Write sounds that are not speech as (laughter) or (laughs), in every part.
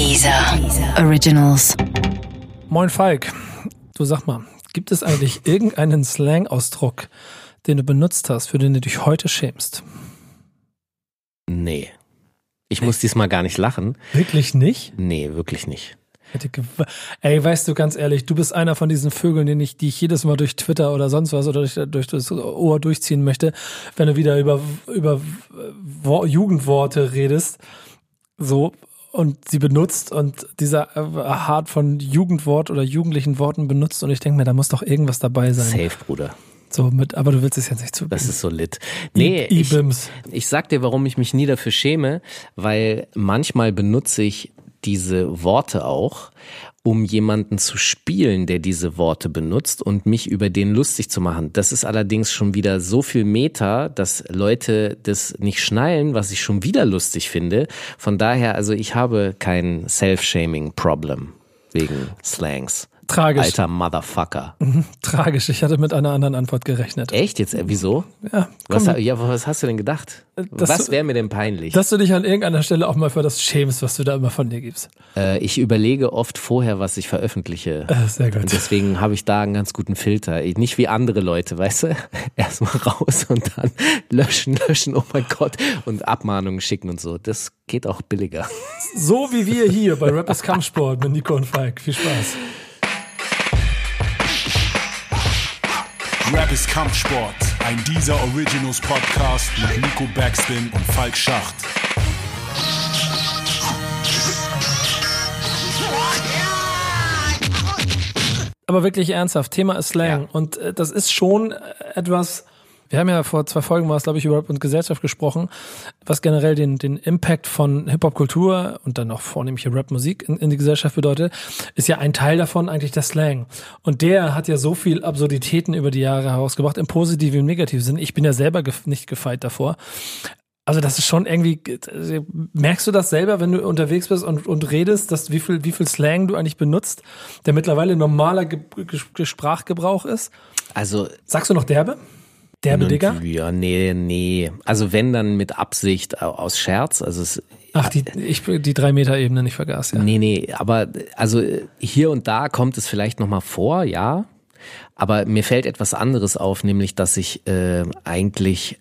Dieser Originals. Moin Falk, du sag mal, gibt es eigentlich irgendeinen Slang-Ausdruck, den du benutzt hast, für den du dich heute schämst? Nee. Ich muss diesmal gar nicht lachen. Wirklich nicht? Nee, wirklich nicht. Ey, weißt du, ganz ehrlich, du bist einer von diesen Vögeln, den ich, die ich jedes Mal durch Twitter oder sonst was oder durch, durch das Ohr durchziehen möchte, wenn du wieder über, über Wo- Jugendworte redest, so, und sie benutzt und dieser äh, Art von Jugendwort oder jugendlichen Worten benutzt und ich denke mir, da muss doch irgendwas dabei sein. Safe, Bruder. So mit, aber du willst es jetzt nicht zugeben. Das ist so lit. Nee, ich, ich sag dir, warum ich mich nie dafür schäme, weil manchmal benutze ich diese Worte auch, um jemanden zu spielen, der diese Worte benutzt und mich über den lustig zu machen. Das ist allerdings schon wieder so viel Meta, dass Leute das nicht schnallen, was ich schon wieder lustig finde. Von daher, also ich habe kein Self-Shaming-Problem wegen Slangs. Tragisch. Alter Motherfucker. Tragisch. Ich hatte mit einer anderen Antwort gerechnet. Echt jetzt? Äh, Wieso? Ja, Was, ja, was hast du denn gedacht? dass Was wäre mir denn peinlich? dass du dich an irgendeiner Stelle auch mal für das schämst, was du da immer von dir gibst. Äh, ich überlege oft vorher, was ich veröffentliche. Äh, sehr gut. Und deswegen habe ich da einen ganz guten Filter. Ich- Nicht wie andere Leute, weißt du? (laughs) Erstmal raus und dann (laughs) löschen, löschen, oh mein Gott. Und Abmahnungen schicken und so. Das geht auch billiger. So wie wir hier bei Rappers Kampfsport mit Nico und Falk. Viel Spaß. Rap ist Kampfsport, ein dieser Originals Podcast mit Nico Backspin und Falk Schacht. Aber wirklich ernsthaft, Thema ist Slang. Ja. Und äh, das ist schon äh, etwas, wir haben ja vor zwei Folgen war es, glaube ich, über Rap und Gesellschaft gesprochen, was generell den, den Impact von Hip-Hop-Kultur und dann auch vornehmlich Rap-Musik in, in die Gesellschaft bedeutet, ist ja ein Teil davon eigentlich der Slang. Und der hat ja so viel Absurditäten über die Jahre herausgebracht, im positiven im negativen Sinn. Ich bin ja selber gef nicht gefeit davor. Also das ist schon irgendwie, also merkst du das selber, wenn du unterwegs bist und, und redest, dass wie viel, wie viel Slang du eigentlich benutzt, der mittlerweile normaler Ge Ge Sprachgebrauch ist? Also, Sagst du noch derbe? Derbe, Digga? ja, nee, nee. Also wenn dann mit Absicht au- aus Scherz. Also es, Ach, die, ich, die drei Meter Ebene nicht vergaß, ja. Nee, nee, aber also hier und da kommt es vielleicht nochmal vor, ja. Aber mir fällt etwas anderes auf, nämlich dass ich äh, eigentlich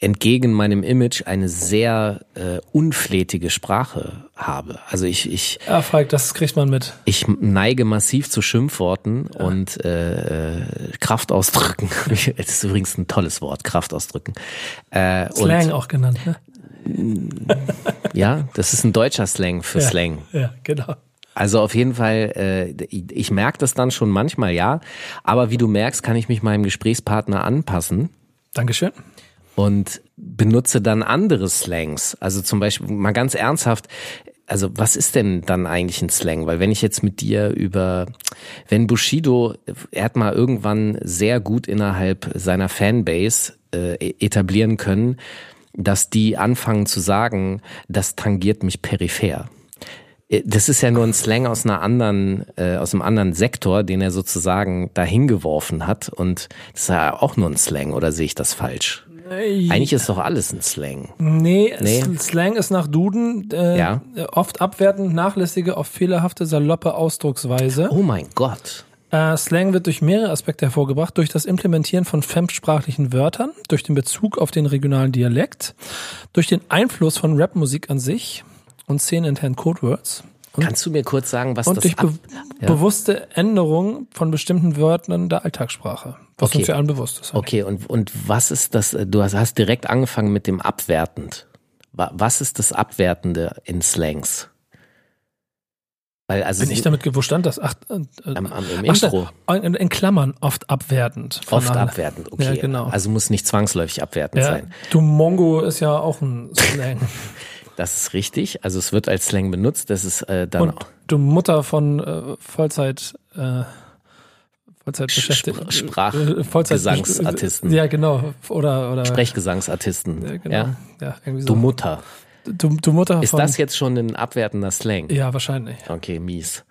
entgegen meinem Image eine sehr äh, unflätige Sprache habe. Also ich, ich, Ja, Falk, das kriegt man mit. ich neige massiv zu Schimpfworten und äh, äh, Kraftausdrücken. Das (laughs) ist übrigens ein tolles Wort, Kraftausdrücken. Äh, Slang auch genannt, ne? ja, das ist ein deutscher Slang für Ja. Slang. Ja, genau. Also auf jeden Fall, äh, ich, ich merke das dann schon manchmal, ja. Aber wie du merkst, kann ich mich meinem Gesprächspartner anpassen Dankeschön. Und benutze dann andere Slangs. Also zum Beispiel mal ganz ernsthaft, also was ist denn dann eigentlich ein Slang? Weil wenn ich jetzt mit dir über, wenn Bushido, er hat mal irgendwann sehr gut innerhalb seiner Fanbase äh, etablieren können, dass die anfangen zu sagen, das tangiert mich peripher. Äh, Das ist ja nur ein Slang aus einer anderen, äh, aus einem anderen Sektor, den er sozusagen dahin geworfen hat. Und das ist ja auch nur ein Slang, oder sehe ich das falsch? Eigentlich ist doch alles ein Slang. Nee, Nee. Slang ist nach Duden äh, Ja. oft abwertend, nachlässige, oft fehlerhafte, saloppe Ausdrucksweise. Oh mein Gott. Äh, Slang wird durch mehrere Aspekte hervorgebracht, durch das Implementieren von fremdsprachlichen Wörtern, durch den Bezug auf den regionalen Dialekt, durch den Einfluss von Rapmusik an sich und szeneninternen Codewords und, Kannst du mir kurz sagen, was und das durch be ja. bewusste Änderung von bestimmten Wörtern der Alltagssprache, was Okay. uns ja allen bewusst ist. Okay, und, und was ist das? Du hast, hast direkt angefangen mit dem abwertend. Wa- Was ist das Abwertende in Slangs? Weil also Bin ich damit, ge- wo stand das? Ach, äh, am, am, im ach, Intro in, in Klammern oft abwertend. oft voneinander. abwertend. Okay, Ja, genau. also muss nicht zwangsläufig abwertend Ja, sein. du Mongo ist ja auch ein Slang. (laughs) Das ist richtig. Also es wird als Slang benutzt. Das ist äh, dann Und du Mutter von äh, Vollzeit, äh, Vollzeit beschäftigt. Spr- Sprach- äh, Vollzeit Gesangsartisten. Ja, genau. Oder, oder. Sprechgesangsartisten. Ja, genau. Ja? Ja, irgendwie so. Du Mutter. du, du Mutter Ist das jetzt schon ein abwertender Slang? ja, wahrscheinlich. Okay, mies.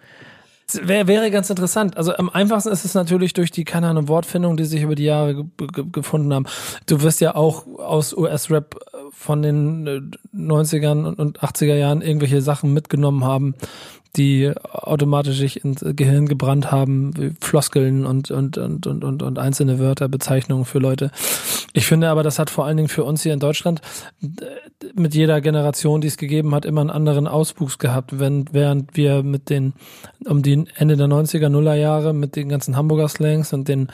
Wäre wäre ganz interessant. Also am einfachsten ist es natürlich durch die, keine Ahnung, Wortfindung, die sich über die Jahre ge ge gefunden haben. Du wirst ja auch aus US-Rap von den äh, 90ern und- und 80er Jahren irgendwelche Sachen mitgenommen haben, die automatisch sich ins Gehirn gebrannt haben, wie Floskeln und, und, und, und, und, und einzelne Wörter, Bezeichnungen für Leute. Ich finde aber, das hat vor allen Dingen für uns hier in Deutschland mit jeder Generation, die es gegeben hat, immer einen anderen Auswuchs gehabt, wenn, während wir mit den, um die Ende der 90er, Nuller Jahre mit den ganzen Hamburger Slangs und den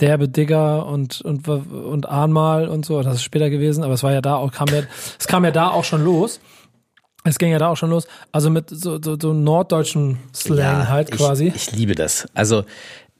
derbe Digger und, und, und Ahnmal und so, das ist später gewesen, aber es war ja da auch, kam ja, es kam ja da auch schon los. Es ging ja da auch schon los. Also mit so, so, so norddeutschen Slang halt ich, quasi. Ich liebe das. Also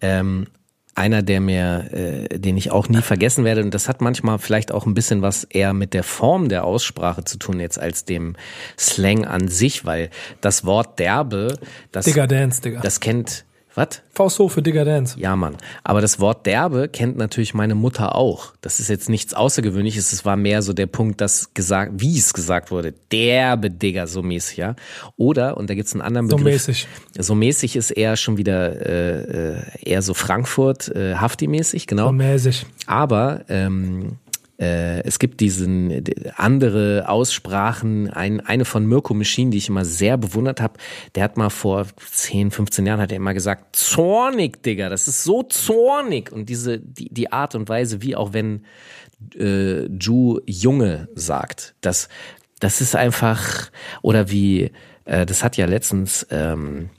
ähm, einer, der mir, äh, den ich auch nie vergessen werde, und das hat manchmal vielleicht auch ein bisschen was eher mit der Form der Aussprache zu tun jetzt als dem Slang an sich, weil das Wort derbe, das, Digger Dance, Digga. das kennt, was? Für Digger Dance. Ja, Mann. Aber das Wort derbe kennt natürlich meine Mutter auch. Das ist jetzt nichts Außergewöhnliches. Es war mehr so der Punkt, dass gesagt, wie es gesagt wurde. Derbe Digger, so mäßig, ja. Oder, und da gibt's einen anderen So Begriff. mäßig. So mäßig ist eher schon wieder äh, äh, eher so Frankfurt, äh, Hafti-mäßig, genau. So mäßig. Aber ähm, äh, es gibt diesen äh, andere Aussprachen, ein, eine von Mirko Machine, die ich immer sehr bewundert habe, der hat mal vor 10, 15 Jahren hat er immer gesagt, zornig, Digga, das ist so zornig. Und diese, die, die Art und Weise, wie auch wenn äh, Ju Junge sagt, das, das ist einfach, oder wie, äh, das hat ja letztens ähm,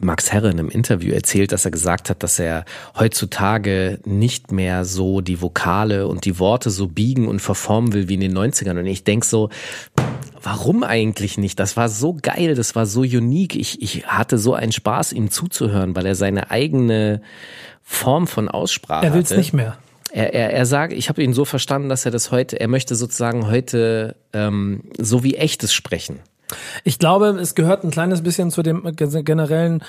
Max Herre in einem Interview erzählt, dass er gesagt hat, dass er heutzutage nicht mehr so die Vokale und die Worte so biegen und verformen will wie in den 90ern. Und ich denk so, warum eigentlich nicht? Das war so geil, das war so unique. Ich, ich hatte so einen Spaß, ihm zuzuhören, weil er seine eigene Form von Aussprache Er will's hatte. nicht mehr. Er, er, er sagt, ich habe ihn so verstanden, dass er das heute, er möchte sozusagen heute ähm, so wie echtes sprechen. Ich glaube, es gehört ein kleines bisschen zu dem generellen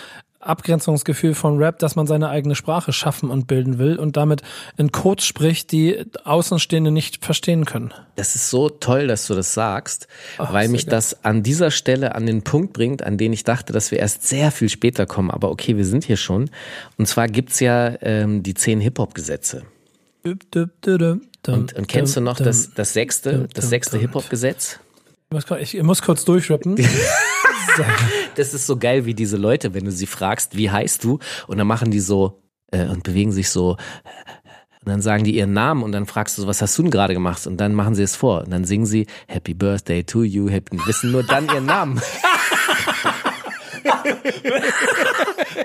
Abgrenzungsgefühl von Rap, dass man seine eigene Sprache schaffen und bilden will und damit in Codes spricht, die Außenstehende nicht verstehen können. Das ist so toll, dass du das sagst, Ach, weil mich geil. das an dieser Stelle an den Punkt bringt, an den ich dachte, dass wir erst sehr viel später kommen. Aber okay, wir sind hier schon. Und zwar gibt's ja ähm, die zehn Hip-Hop-Gesetze. Und, Und, und kennst du noch das, das sechste, das sechste Hip-Hop-Gesetz? Ich muss kurz durchrappen. (laughs) Das ist so geil wie diese Leute, wenn du sie fragst, wie heißt du? Und dann machen die so äh, und bewegen sich so. Und dann sagen die ihren Namen und dann fragst du so, was hast du denn gerade gemacht? Und dann machen sie es vor. Und dann singen sie Happy Birthday to you, happy, wissen nur dann ihren Namen. (laughs)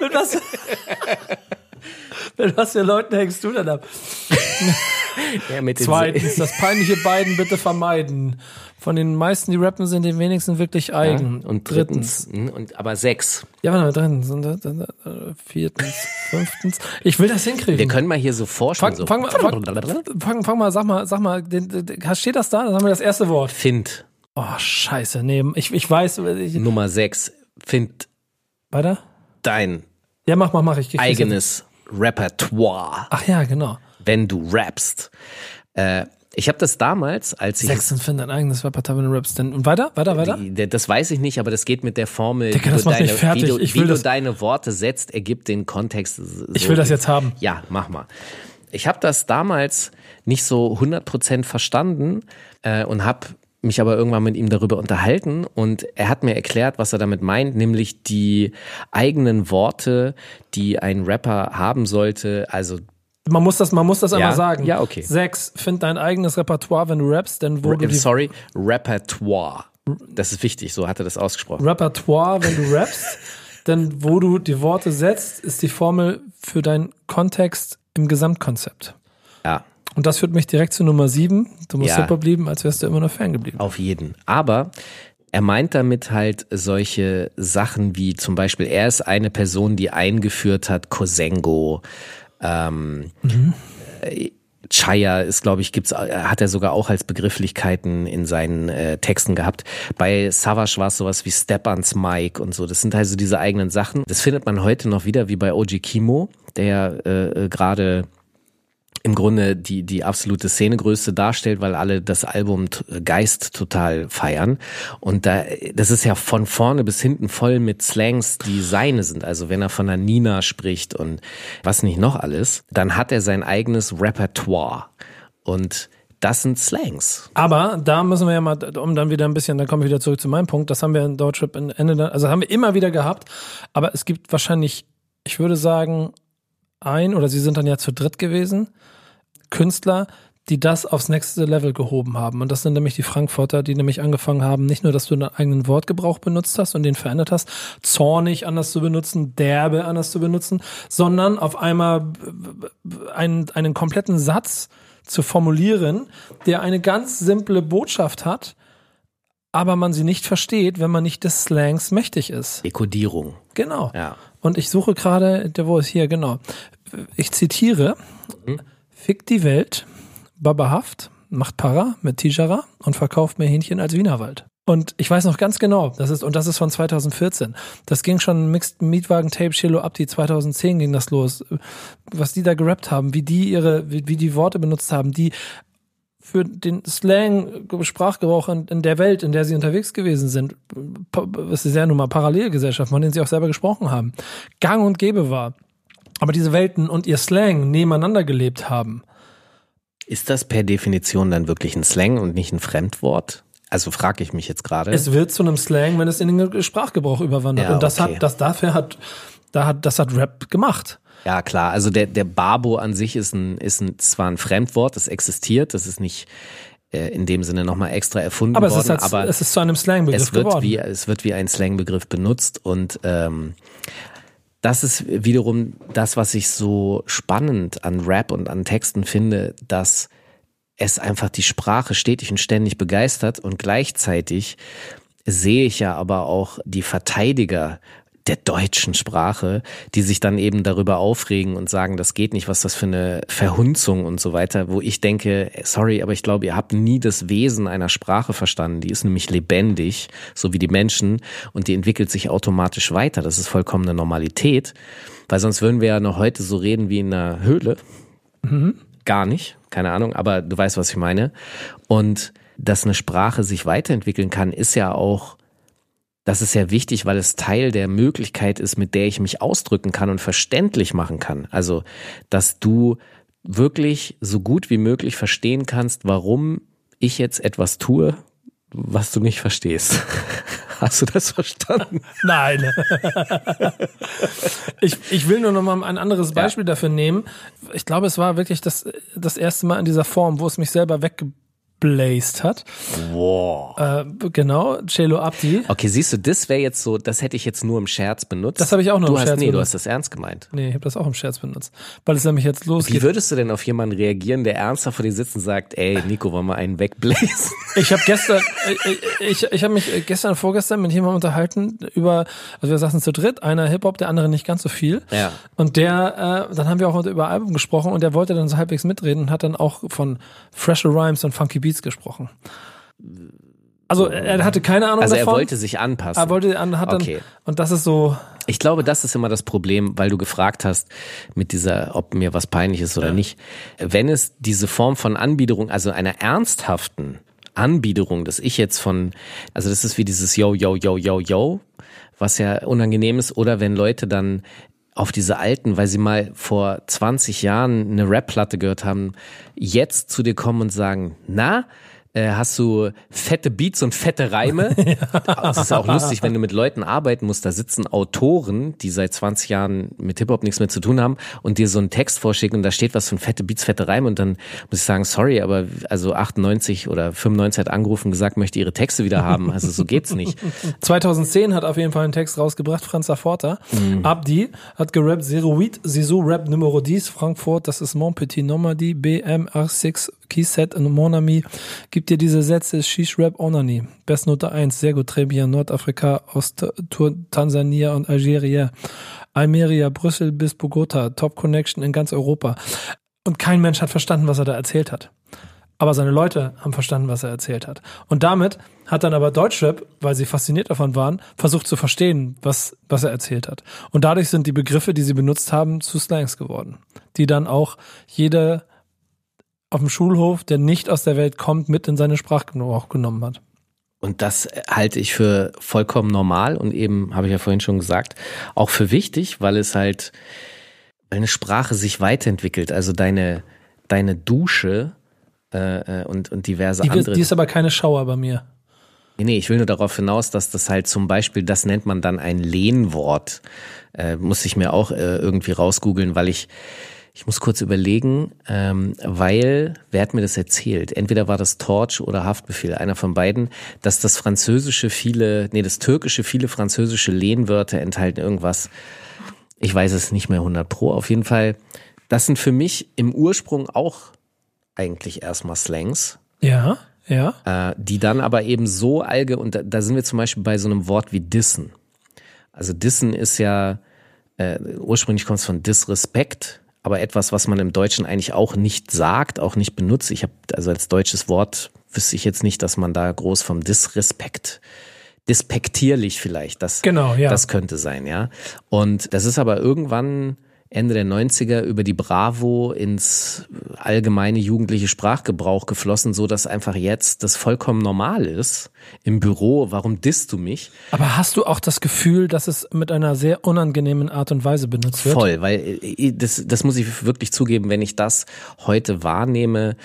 Mit was, mit was für Leuten hängst du denn ab? Ja, Zweitens, das peinliche beiden bitte vermeiden. Von den meisten, die rappen, sind den wenigsten wirklich eigen. Und drittens, hm, und aber sechs. Ja, warte mal, drittens, und, äh, äh, viertens, (laughs) fünftens. Ich will das hinkriegen. Wir können mal hier so forschen. Fang, so. fang, mal, fang, (laughs) fang, mal, sag mal, sag mal, steht das da? Dann haben wir das erste Wort. Find Oh, scheiße, nee, ich, ich weiß, ich, Nummer sechs. Find weiter? dein Ja, mach, mach, mach, ich hin. eigenes Repertoire, Ach ja, genau. wenn du rappst. Äh, ich habe das damals, als ich Sechsten find dein eigenes Repertoire, wenn du rappst. Denn, und weiter, weiter, weiter? Die, das weiß ich nicht, aber das geht mit der Formel, Digga, wie, das du deine, wie, du, wie du deine Worte setzt, ergibt den Kontext. So Ich will das jetzt haben. Ja, mach mal. Ich habe das damals nicht so 100% verstanden äh, und habe mich aber irgendwann mit ihm darüber unterhalten und er hat mir erklärt, was er damit meint, nämlich die eigenen Worte, die ein Rapper haben sollte, also Man muss das, man muss das Ja? einmal sagen. Ja, okay. Sechs, find dein eigenes Repertoire, wenn du rappst, denn wo du die sorry, Repertoire. Das ist wichtig, so hat er das ausgesprochen. Repertoire, wenn du rappst, (laughs) denn wo du die Worte setzt, ist die Formel für deinen Kontext im Gesamtkonzept. Ja. Und das führt mich direkt zu Nummer sieben. Du musst Ja. Hip-Hop lieben, als wärst du immer noch Fan geblieben. Auf jeden. Aber er meint damit halt solche Sachen wie zum Beispiel, er ist eine Person, die eingeführt hat Kosengo. Ähm, äh, Chaya ist, glaube ich, gibt's, äh, hat er sogar auch als Begrifflichkeiten in seinen äh, Texten gehabt. Bei Savage war es sowas wie Step Mike und so. Das sind also diese eigenen Sachen. Das findet man heute noch wieder, wie bei OG Kimo, der äh, äh, gerade im Grunde die, die absolute Szenegröße darstellt, weil alle das Album t- Geist total feiern. Und da, das ist ja von vorne bis hinten voll mit Slangs, die seine sind. Also wenn er von der Nina spricht und was nicht noch alles, dann hat er sein eigenes Repertoire. Und das sind Slangs. Aber da müssen wir ja mal, um dann wieder ein bisschen, dann kommen wir wieder zurück zu meinem Punkt, das haben wir in Deutschrap Ende, also haben wir immer wieder gehabt, aber es gibt wahrscheinlich, ich würde sagen, ein oder sie sind dann ja zu dritt gewesen, Künstler, die das aufs nächste Level gehoben haben. Und das sind nämlich die Frankfurter, die nämlich angefangen haben, nicht nur, dass du einen eigenen Wortgebrauch benutzt hast und den verändert hast, zornig anders zu benutzen, derbe anders zu benutzen, sondern auf einmal einen, einen kompletten Satz zu formulieren, der eine ganz simple Botschaft hat, aber man sie nicht versteht, wenn man nicht des Slangs mächtig ist. Dekodierung. Genau. Ja. Und ich suche gerade, der wo ist hier, genau. Ich zitiere, Mhm. Fick die Welt, Baba Haft, macht Para mit Tijara und verkauft mehr Hähnchen als Wienerwald. Und ich weiß noch ganz genau, das ist, und das ist von 2014. Das ging schon Mixed Mietwagen Tape Chilo Abdi 2010 ging das los. Was die da gerappt haben, wie die ihre, wie, wie die Worte benutzt haben, die für den Slang, Sprachgebrauch in, in der Welt, in der sie unterwegs gewesen sind, es ist ja nun mal Parallelgesellschaft, von denen sie auch selber gesprochen haben, gang und gäbe war. Aber diese Welten und ihr Slang nebeneinander gelebt haben. Ist das per Definition dann wirklich ein Slang und nicht ein Fremdwort? Also frage ich mich jetzt gerade. Es wird zu einem Slang, wenn es in den Sprachgebrauch überwandert. Ja, und das okay. hat, das dafür hat, da hat, das hat Rap gemacht. Ja, klar. Also der, der Babo an sich ist ein, ist ein, zwar ein Fremdwort, das existiert, das ist nicht äh, in dem Sinne nochmal extra erfunden Aber es worden, ist, als, aber es ist zu einem Slangbegriff es wird geworden. wie, es wird wie ein Slangbegriff benutzt und ähm, das ist wiederum das, was ich so spannend an Rap und an Texten finde, dass es einfach die Sprache stetig und ständig begeistert und gleichzeitig sehe ich ja aber auch die Verteidiger der deutschen Sprache, die sich dann eben darüber aufregen und sagen, das geht nicht, was das für eine Verhunzung und so weiter, wo ich denke, sorry, aber ich glaube, ihr habt nie das Wesen einer Sprache verstanden. Die ist nämlich lebendig, so wie die Menschen, und die entwickelt sich automatisch weiter. Das ist vollkommene Normalität, weil sonst würden wir ja noch heute so reden wie in einer Höhle. Gar nicht, keine Ahnung, aber du weißt, was ich meine. Und dass eine Sprache sich weiterentwickeln kann, ist ja auch das ist ja wichtig, weil es Teil der Möglichkeit ist, mit der ich mich ausdrücken kann und verständlich machen kann. Also, dass du wirklich so gut wie möglich verstehen kannst, warum ich jetzt etwas tue, was du nicht verstehst. (laughs) Hast du das verstanden? (laughs) Nein. ich, ich will nur noch mal ein anderes Beispiel dafür nehmen. Ich glaube, es war wirklich das, das erste Mal in dieser Form, wo es mich selber weggebläst hat. Wow. Äh, genau, Celo Abdi. Okay, siehst du, das wäre jetzt so, das hätte ich jetzt nur im Scherz benutzt. Das habe ich auch nur du im hast, Scherz Nee, du benutzt. hast das ernst gemeint. Nee, ich habe das auch im Scherz benutzt. Weil es nämlich jetzt Wie losgeht. würdest du denn auf jemanden reagieren, der ernsthaft vor dir sitzt und sagt, ey, Nico, wollen wir einen wegbläsen? (laughs) Ich habe gestern, ich, ich, ich habe mich gestern, vorgestern mit jemandem unterhalten über, also wir saßen zu dritt, einer Hip-Hop, der andere nicht ganz so viel. Ja. Und der, äh, dann haben wir auch über Album gesprochen und der wollte dann so halbwegs mitreden und hat dann auch von Fresher Rhymes und Funky Beats gesprochen. Also er er hatte keine Ahnung Also er davon. wollte sich anpassen. er wollte, er hat dann, Okay. und das ist so, Ich glaube, das ist immer das Problem, weil du gefragt hast mit dieser, ob mir was peinlich ist oder nicht. Wenn es diese Form von Anbiederung, also einer ernsthaften Anbiederung, dass ich jetzt von, also das ist wie dieses Yo, Yo, Yo, Yo, Yo, was ja unangenehm ist, oder wenn Leute dann auf diese alten, weil sie mal vor 20 Jahren eine Rap-Platte gehört haben, jetzt zu dir kommen und sagen, na, äh, hast du fette Beats und fette Reime? (laughs) Es ist auch lustig, wenn du mit Leuten arbeiten musst, da sitzen Autoren, die seit 20 Jahren mit Hip-Hop nichts mehr zu tun haben und dir so einen Text vorschicken und da steht was von fette Beats, fette Reime und dann muss ich sagen, sorry, aber also 98 oder 95 hat angerufen und gesagt, möchte ihre Texte wieder haben. Also so geht's nicht. (laughs) 2010 hat auf jeden Fall einen Text rausgebracht, Franz Laforta. Abdi hat gerappt, Zero Weed, Sisu Rap Numero 10, Frankfurt, das ist Mon Petit Nomadi, BMR6, Keyset und Mon Ami. Gibt dir diese Sätze, Shish Rap Onani. Bestnote 1, sehr gut, très bien, Nordafrika, Ost-Tour, Tansania und Algeria. Almeria, Brüssel bis Bogota, Top Connection in ganz Europa. Und kein Mensch hat verstanden, was er da erzählt hat. Aber seine Leute haben verstanden, was er erzählt hat. Und damit hat dann aber Deutschrap, weil sie fasziniert davon waren, versucht zu verstehen, was, was er erzählt hat. Und dadurch sind die Begriffe, die sie benutzt haben, zu Slangs geworden. Die dann auch jeder auf dem Schulhof, der nicht aus der Welt kommt, mit in seine Sprachgebrauch genommen hat. Und das halte ich für vollkommen normal und eben, habe ich ja vorhin schon gesagt, auch für wichtig, weil es halt, weil eine Sprache sich weiterentwickelt. Also deine, deine Dusche äh, äh, und, und diverse Die, andere. die ist aber keine Schauer bei mir. Nee, nee, ich will nur darauf hinaus, dass das halt zum Beispiel, das nennt man dann ein Lehnwort. Äh, muss ich mir auch äh, irgendwie rausgoogeln, weil ich, ich muss kurz überlegen, ähm, weil, wer hat mir das erzählt? Entweder war das Torch oder Haftbefehl, einer von beiden, dass das Französische viele, nee, das Türkische viele französische Lehnwörter enthalten irgendwas. Ich weiß es nicht mehr 100 pro. Auf jeden Fall, das sind für mich im Ursprung auch eigentlich erstmal Slangs Ja, ja. äh, die dann aber eben so allge und da, da sind wir zum Beispiel bei so einem Wort wie dissen. Also dissen ist ja äh, ursprünglich kommt es von Disrespect, aber etwas, was man im Deutschen eigentlich auch nicht sagt, auch nicht benutzt. Ich habe also als deutsches Wort wüsste ich jetzt nicht, dass man da groß vom Disrespect despektierlich vielleicht. Das, Genau, ja. das könnte sein, ja. Und das ist aber irgendwann Ende der 90er über die Bravo ins allgemeine jugendliche Sprachgebrauch geflossen, so dass einfach jetzt das vollkommen normal ist. Im Büro, warum disst du mich? Aber hast du auch das Gefühl, dass es mit einer sehr unangenehmen Art und Weise benutzt wird? Voll, weil äh, das, das muss ich wirklich zugeben, wenn ich das heute wahrnehme,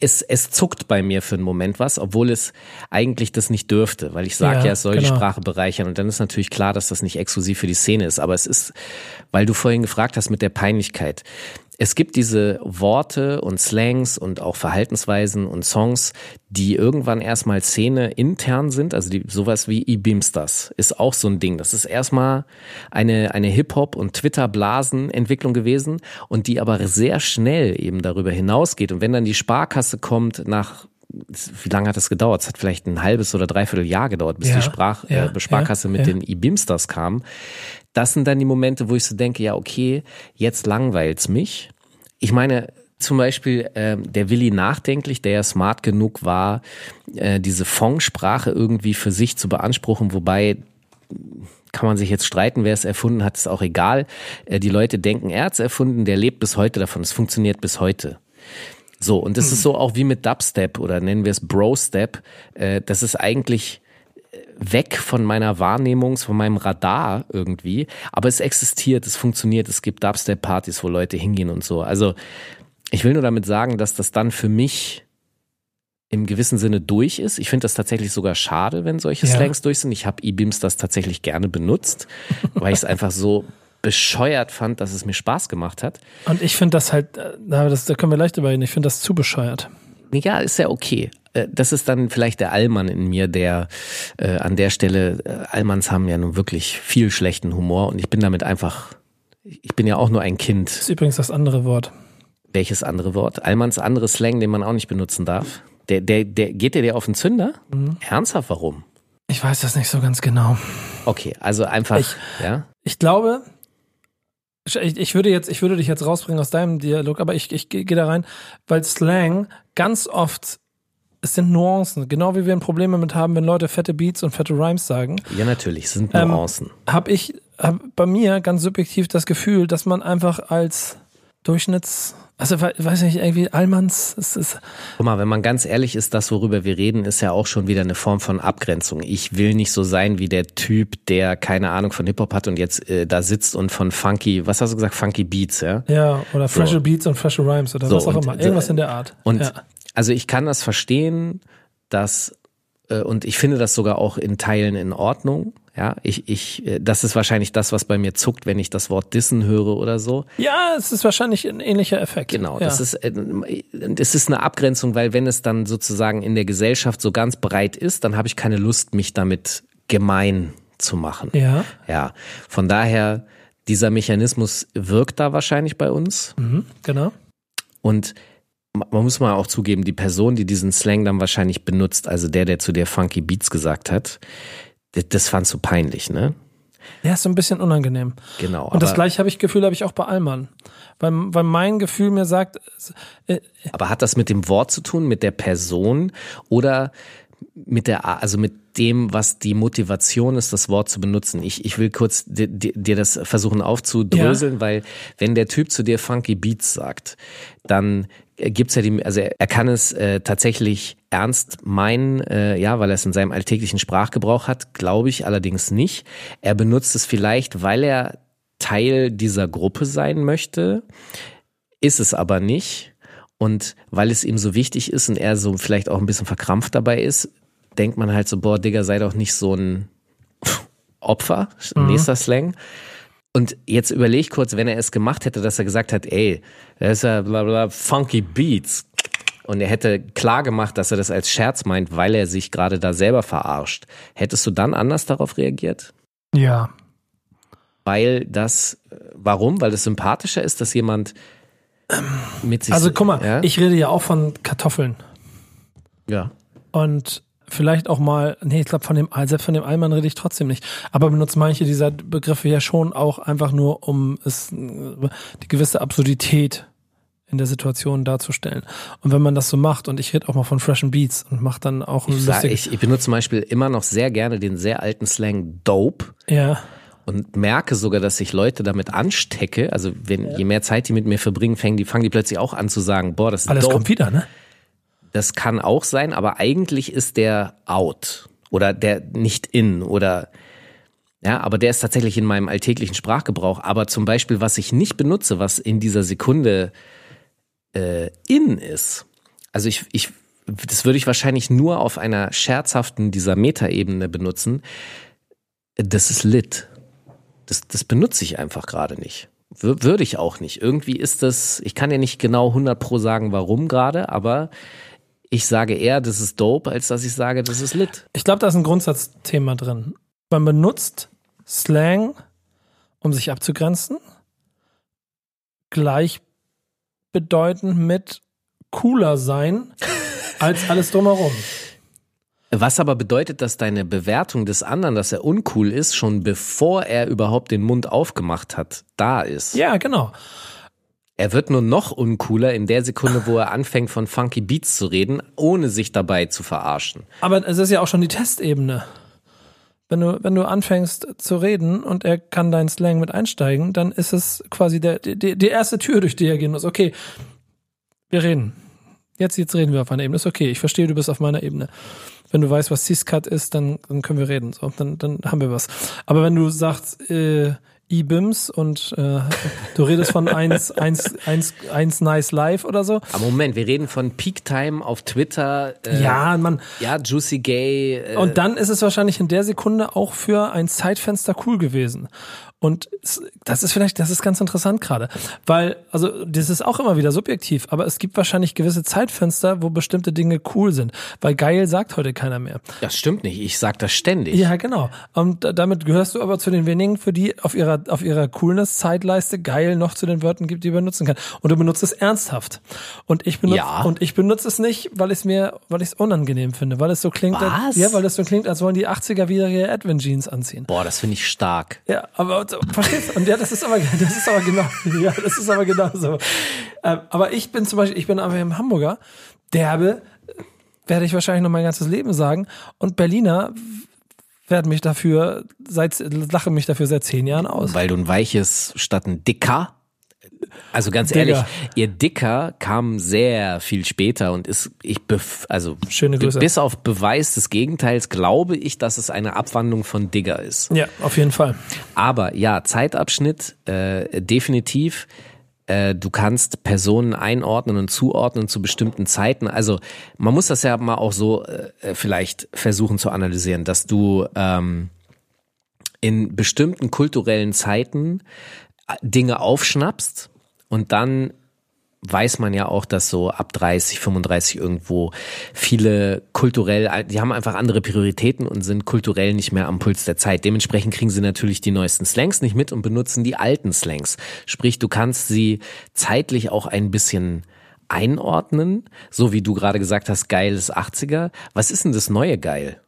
es, es zuckt bei mir für einen Moment was, obwohl es eigentlich das nicht dürfte, weil ich sage Ja, ja, es soll die genau. Sprache bereichern und dann ist natürlich klar, dass das nicht exklusiv für die Szene ist, aber es ist, weil du vorhin gefragt hast mit der Peinlichkeit. Es gibt diese Worte und Slangs und auch Verhaltensweisen und Songs, die irgendwann erstmal Szene intern sind, also die, sowas wie E-Beamsters ist auch so ein Ding. Das ist erstmal eine, eine Hip-Hop- und Twitter-Blasen-Entwicklung gewesen und die aber sehr schnell eben darüber hinausgeht. Und wenn dann die Sparkasse kommt nach wie lange hat das gedauert? Es hat vielleicht ein halbes oder dreiviertel Jahr gedauert, bis Ja, die Sprach, ja, äh, Sparkasse ja, mit den E-Beamsters kam. Das sind dann die Momente, wo ich so denke, ja, okay, jetzt langweilt's mich. Ich meine, zum Beispiel äh, der Willi Nachdenklich, der ja smart genug war, äh, diese Fong-Sprache irgendwie für sich zu beanspruchen, wobei kann man sich jetzt streiten, wer es erfunden hat, ist auch egal. Äh, die Leute denken, er hat's erfunden, der lebt bis heute davon. Es funktioniert bis heute. So, und das ist so auch wie mit Dubstep oder nennen wir es Bro-Step. Äh, das ist eigentlich äh, weg von meiner Wahrnehmung, von meinem Radar irgendwie. Aber es existiert, es funktioniert. Es gibt Dubstep-Partys, wo Leute hingehen und so. Also ich will nur damit sagen, dass das dann für mich im gewissen Sinne durch ist. Ich finde das tatsächlich sogar schade, wenn solche Ja. Slangs durch sind. Ich habe E-Beams das tatsächlich gerne benutzt, weil ich es einfach so bescheuert fand, dass es mir Spaß gemacht hat. Und ich finde das halt, äh, na, das, da können wir leicht überreden, ich finde das zu bescheuert. Ja, ist ja okay. Äh, Das ist dann vielleicht der Allmann in mir, der äh, an der Stelle, äh, Allmanns haben ja nun wirklich viel schlechten Humor und ich bin damit einfach, ich bin ja auch nur ein Kind. Das ist übrigens das andere Wort. Welches andere Wort? Allmanns anderes Slang, den man auch nicht benutzen darf. Der, der, der, geht der dir auf den Zünder? Ernsthaft, warum? Ich weiß das nicht so ganz genau. Okay, also einfach, Ich- ja. Ich glaube, ich, ich würde jetzt, ich würde dich jetzt rausbringen aus deinem Dialog, aber ich, ich gehe geh da rein, weil Slang ganz oft, es sind Nuancen, genau wie wir ein Problem damit haben, wenn Leute fette Beats und fette Rhymes sagen, Ja, natürlich, es sind Ähm, Nuancen. habe ich hab bei mir ganz subjektiv das Gefühl, dass man einfach als Durchschnitts, also we- weiß nicht, irgendwie Allmanns, es ist, Guck mal, wenn man ganz ehrlich ist, das, worüber wir reden, ist ja auch schon wieder eine Form von Abgrenzung. Ich will nicht so sein wie der Typ, der keine Ahnung von Hip-Hop hat und jetzt äh, da sitzt und von funky, was hast du gesagt, funky Beats, ja? ja, oder freshe Beats und freshe Rhymes oder So, was auch und immer, so- irgendwas in der Art. Und ja. also ich kann das verstehen, dass äh, und ich finde das sogar auch in Teilen in Ordnung. Ja, ich, ich, äh, das ist wahrscheinlich das, was bei mir zuckt, wenn ich das Wort dissen höre oder so. ja, es ist wahrscheinlich ein ähnlicher Effekt. Genau, ja. das ist, äh, das ist eine Abgrenzung, weil wenn es dann sozusagen in der Gesellschaft so ganz breit ist, dann habe ich keine Lust, mich damit gemein zu machen. Ja, Ja, von daher, dieser Mechanismus wirkt da wahrscheinlich bei uns. mhm, genau. Und ma- man muss mal auch zugeben, die Person, die diesen Slang dann wahrscheinlich benutzt, also der, der zu dir Funky Beats gesagt hat, das, fandst du peinlich, ne? Ja, ist so ein bisschen unangenehm. Genau. Und das gleiche habe ich Gefühl, habe ich auch bei Allmann. Weil, weil mein Gefühl mir sagt, äh, aber hat das mit dem Wort zu tun, mit der Person oder mit der, also mit dem, was die Motivation ist, das Wort zu benutzen? Ich, ich will kurz dir, dir das versuchen aufzudröseln, weil wenn der Typ zu dir Funky Beats sagt, dann gibt's ja die, also er, kann es äh, tatsächlich ernst meinen, äh, ja, weil er es in seinem alltäglichen Sprachgebrauch hat, glaube ich allerdings nicht. Er benutzt es vielleicht, weil er Teil dieser Gruppe sein möchte, ist es aber nicht. Und weil es ihm so wichtig ist und er so vielleicht auch ein bisschen verkrampft dabei ist, denkt man halt so, boah, Digga, sei doch nicht so ein Opfer, nächster Slang. Und jetzt überleg ich kurz, wenn er es gemacht hätte, dass er gesagt hat, ey, das ist ja bla bla funky Beats. Und er hätte klar gemacht, dass er das als Scherz meint, weil er sich gerade da selber verarscht. Hättest du dann anders darauf reagiert? Ja. Weil das, warum? Weil es sympathischer ist, dass jemand mit sich. Also guck mal, ja? ich rede ja auch von Kartoffeln. ja. Und vielleicht auch mal, nee, ich glaube von dem, selbst von dem Allmann rede ich trotzdem nicht. Aber benutze manche dieser Begriffe ja schon auch einfach nur, um es, die gewisse Absurdität in der Situation darzustellen. Und wenn man das so macht, und ich rede auch mal von Fresh and Beats und mache dann auch ein Ich, sag, ich, ich benutze zum Beispiel immer noch sehr gerne den sehr alten Slang Dope ja, und merke sogar, dass ich Leute damit anstecke. Also wenn je mehr Zeit die mit mir verbringen, fangen die, fangen die plötzlich auch an zu sagen, boah, das ist alles dope. kommt wieder, ne? Das kann auch sein, aber eigentlich ist der out oder der nicht in oder ja, aber der ist tatsächlich in meinem alltäglichen Sprachgebrauch. Aber zum Beispiel, was ich nicht benutze, was in dieser Sekunde äh, in ist, also ich, ich, das würde ich wahrscheinlich nur auf einer scherzhaften dieser Metaebene benutzen. Das ist lit. Das, das benutze ich einfach gerade nicht. Wür- Würde ich auch nicht. Irgendwie ist das, ich kann ja nicht genau 100 pro sagen, warum gerade, aber ich sage eher, das ist dope, als dass ich sage, das ist lit. Ich glaube, da ist ein Grundsatzthema drin. Man benutzt Slang, um sich abzugrenzen, gleichbedeutend mit cooler sein (laughs) als alles drumherum. Was aber bedeutet, dass deine Bewertung des anderen, dass er uncool ist, schon bevor er überhaupt den Mund aufgemacht hat, da ist. Ja, genau. Er wird nur noch uncooler in der Sekunde, wo er (laughs) anfängt von Funky Beats zu reden, ohne sich dabei zu verarschen. Aber es ist ja auch schon die Testebene. Wenn du, wenn du anfängst zu reden und er kann deinen Slang mit einsteigen, dann ist es quasi der, die, die erste Tür, durch die er gehen muss. Okay, wir reden. Jetzt, jetzt reden wir auf einer Ebene. Ist okay, ich verstehe, du bist auf meiner Ebene. Wenn du weißt, was Ciscat ist, dann, dann können wir reden. So, dann, dann haben wir was. Aber wenn du sagst, äh, E-Bims und äh, du redest von eins, (laughs) eins, eins, eins nice live oder so. Aber Moment, wir reden von Peak Time auf Twitter. Äh, Ja, man, Ja, Juicy Gay. Äh, Und dann ist es wahrscheinlich in der Sekunde auch für ein Zeitfenster cool gewesen. Und das ist vielleicht, das ist ganz interessant gerade, weil, also das ist auch immer wieder subjektiv, aber es gibt wahrscheinlich gewisse Zeitfenster, wo bestimmte Dinge cool sind, weil geil sagt heute keiner mehr. das stimmt nicht, ich sag das ständig. Ja, genau. Und da- damit gehörst du aber zu den wenigen, für die auf ihrer, auf ihrer Coolness-Zeitleiste geil noch zu den Wörtern gibt, die man benutzen kann. Und du benutzt es ernsthaft. Und ich benutze, Ja. und ich benutze es nicht, weil ich es mir, weil ich es unangenehm finde, weil es so klingt, als, ja, weil es so klingt, als wollen die 80er wieder ihre Edwin Jeans anziehen. Boah, das finde ich stark. Ja, aber (laughs) verstehst du? Und ja, das ist aber, das ist aber genau, (laughs) ja, das ist aber genau so. Ähm, aber ich bin zum Beispiel, ich bin aber im Hamburger, derbe, werde ich wahrscheinlich noch mein ganzes Leben sagen. Und Berliner werden mich dafür, seit, lachen mich dafür seit zehn Jahren aus. Weil du ein weiches statt ein dicker. Also ganz Digger. ehrlich, ihr Dicker kam sehr viel später und ist, ich, also bis auf Beweis des Gegenteils glaube ich, dass es eine Abwandlung von Digger ist. Ja, auf jeden Fall. Aber ja, Zeitabschnitt, äh, definitiv. Äh, du kannst Personen einordnen und zuordnen zu bestimmten Zeiten. Also man muss das ja mal auch so äh, vielleicht versuchen zu analysieren, dass du ähm, in bestimmten kulturellen Zeiten Dinge aufschnappst und dann weiß man ja auch, dass so ab 30, 35 irgendwo viele kulturell, die haben einfach andere Prioritäten und sind kulturell nicht mehr am Puls der Zeit. Dementsprechend kriegen sie natürlich die neuesten Slangs nicht mit und benutzen die alten Slangs. Sprich, du kannst sie zeitlich auch ein bisschen einordnen, so wie du gerade gesagt hast, geil ist 80er. Was ist denn das neue geil?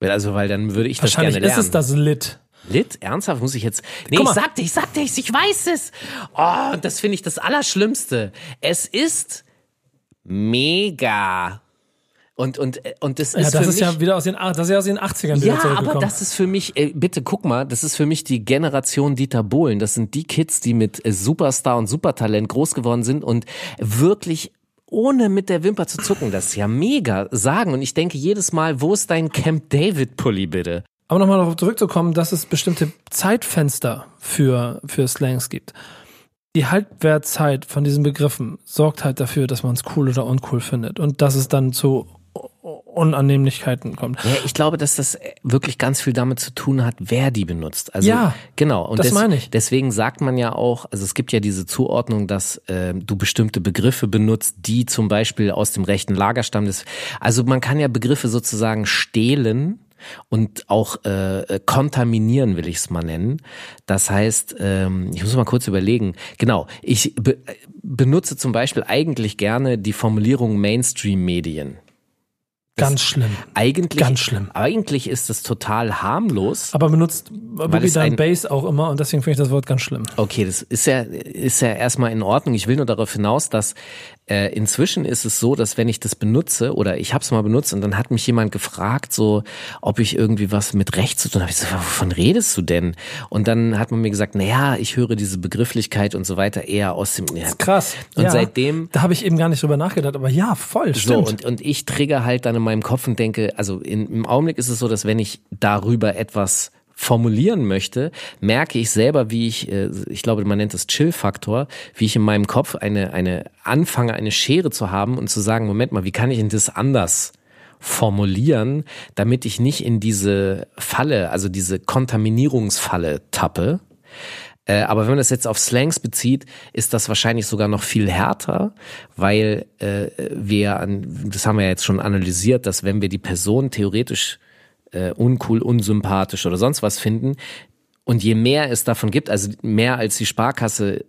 Also, weil dann würde ich das Wahrscheinlich gerne ist lernen. es das Lit. Lit? Ernsthaft? Muss ich jetzt. Nee, ich sagte, ich sagte, ich, ich weiß es. Oh, und das finde ich das Allerschlimmste. Es ist mega. Und, und, und das Ja, ist das für ist mich, ja wieder aus den, das ist ja aus den 80ern wieder ja, aber das ist für mich, äh, bitte guck mal, das ist für mich die Generation Dieter Bohlen. Das sind die Kids, die mit äh, Superstar und Supertalent groß geworden sind und wirklich ohne mit der Wimper zu zucken, das ist ja mega sagen. Und ich denke jedes Mal, wo ist dein Camp David Pulli bitte? Aber nochmal darauf zurückzukommen, dass es bestimmte Zeitfenster für, für Slangs gibt. die Halbwertzeit von diesen Begriffen sorgt halt dafür, dass man es cool oder uncool findet und dass es dann zu Unannehmlichkeiten kommt. Ja, ich glaube, dass das wirklich ganz viel damit zu tun hat, wer die benutzt. Also, Ja, genau. Und das des- meine ich. Deswegen sagt man ja auch, also es gibt ja diese Zuordnung, dass äh, du bestimmte Begriffe benutzt, die zum Beispiel aus dem rechten Lager stammen. Also man kann ja Begriffe sozusagen stehlen und auch äh, äh, kontaminieren, will ich es mal nennen. Das heißt, ähm, ich muss mal kurz überlegen. Genau, ich be benutze zum Beispiel eigentlich gerne die Formulierung Mainstream-Medien. Ganz schlimm. Eigentlich, Ganz schlimm. Eigentlich ist es total harmlos. Aber benutzt Boogie es dann ein- Bass auch immer und deswegen finde ich das Wort ganz schlimm. Okay, das ist ja, ist ja erstmal in Ordnung. Ich will nur darauf hinaus, dass äh, inzwischen ist es so, dass wenn ich das benutze oder ich habe es mal benutzt und dann hat mich jemand gefragt, so, ob ich irgendwie was mit Recht zu tun habe. Ich so, wovon redest du denn? Und dann hat man mir gesagt, na ja, ich höre diese Begrifflichkeit und so weiter eher aus dem. Ja, Krass. Und ja, seitdem Da habe ich eben gar nicht drüber nachgedacht, aber ja, voll, So, stimmt. und, und ich trigger halt dann in meinem Kopf und denke, also in, im Augenblick ist es so, dass wenn ich darüber etwas formulieren möchte, merke ich selber, wie ich, äh, ich glaube, man nennt das Chill-Faktor, wie ich in meinem Kopf eine, eine anfange, eine Schere zu haben und zu sagen, Moment mal, wie kann ich denn das anders formulieren, damit ich nicht in diese Falle, also diese Kontaminierungsfalle tappe. Äh, aber wenn man das jetzt auf Slangs bezieht, ist das wahrscheinlich sogar noch viel härter, weil äh, wir, an, das haben wir jetzt schon analysiert, dass wenn wir die Person theoretisch äh, uncool, unsympathisch oder sonst was finden, und je mehr es davon gibt, also mehr als die Sparkasse,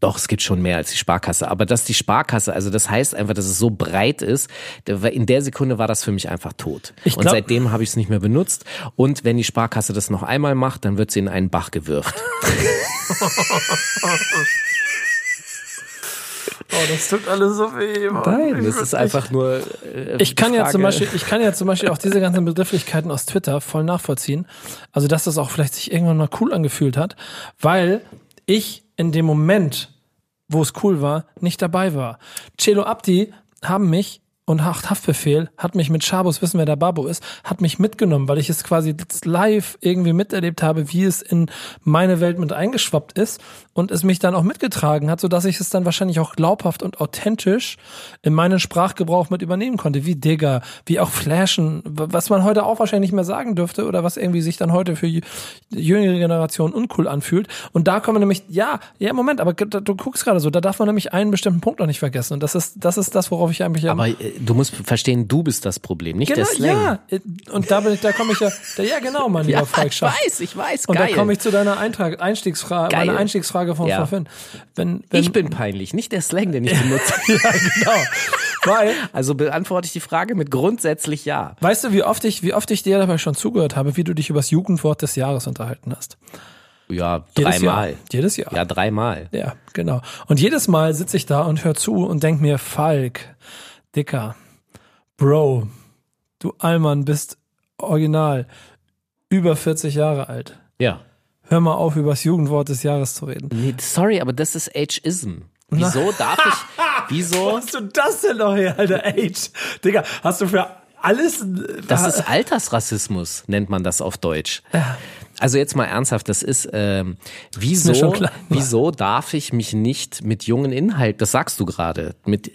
doch, es gibt schon mehr als die Sparkasse, aber dass die Sparkasse, also das heißt einfach, dass es so breit ist, in der Sekunde war das für mich einfach tot. Ich und glaub- seitdem habe ich es nicht mehr benutzt. Und wenn die Sparkasse das noch einmal macht, dann wird sie in einen Bach gewirft. (laughs) oh, das tut alles so weh. Mann. Nein, Ich das ist einfach nur. Äh, Ich kann ja Frage- zum Beispiel, ich kann ja zum Beispiel auch diese ganzen Begrifflichkeiten aus Twitter voll nachvollziehen. Also, dass das auch vielleicht sich irgendwann mal cool angefühlt hat, weil ich in dem Moment, wo es cool war, nicht dabei war. Celo Abdi haben mich und Haftbefehl hat mich mit Schabus, wissen wer der Babo ist, hat mich mitgenommen, weil ich es quasi live irgendwie miterlebt habe, wie es in meine Welt mit eingeschwappt ist und es mich dann auch mitgetragen hat, sodass ich es dann wahrscheinlich auch glaubhaft und authentisch in meinen Sprachgebrauch mit übernehmen konnte, wie Digger, wie auch Flashen, was man heute auch wahrscheinlich nicht mehr sagen dürfte oder was irgendwie sich dann heute für jü- jüngere Generationen uncool anfühlt. Und da kommen nämlich, ja, ja, Moment, aber du guckst gerade so, da darf man nämlich einen bestimmten Punkt noch nicht vergessen. Und das ist, das ist das, worauf ich eigentlich Aber äh, du musst verstehen, du bist das Problem, nicht der Slang. Genau, ja. Und da bin ich, da komme ich ja, da, ja genau, mein (laughs) lieber Falk ich weiß, ich weiß, Und geil. da komme ich zu deiner Eintrag, Einstiegsfrage, Geil. Einstiegsfrage von Ja. vorhin. Wenn, wenn, ich bin peinlich, nicht der Slang, den ich (laughs) benutze. ja, genau. Weil, Also beantworte ich die Frage mit grundsätzlich ja. weißt du, wie oft ich, wie oft ich dir dabei schon zugehört habe, wie du dich über das Jugendwort des Jahres unterhalten hast? Ja, dreimal. Jedes Jahr. Ja, dreimal. Ja, genau. Und jedes Mal sitze ich da und höre zu und denk mir, Falk, Dicker, Bro, du Allmann bist original über 40 Jahre alt. Ja. Hör mal auf, über das Jugendwort des Jahres zu reden. Nee, sorry, aber das ist Ageism. Wieso darf ich, (laughs) wieso? hast du das denn noch her, alter Age? Digga, hast du für alles... Das ist Altersrassismus, nennt man das auf Deutsch. Also jetzt mal ernsthaft, das ist, ähm, wieso, schon klar. wieso darf ich mich nicht mit jungen Inhalten, das sagst du gerade, mit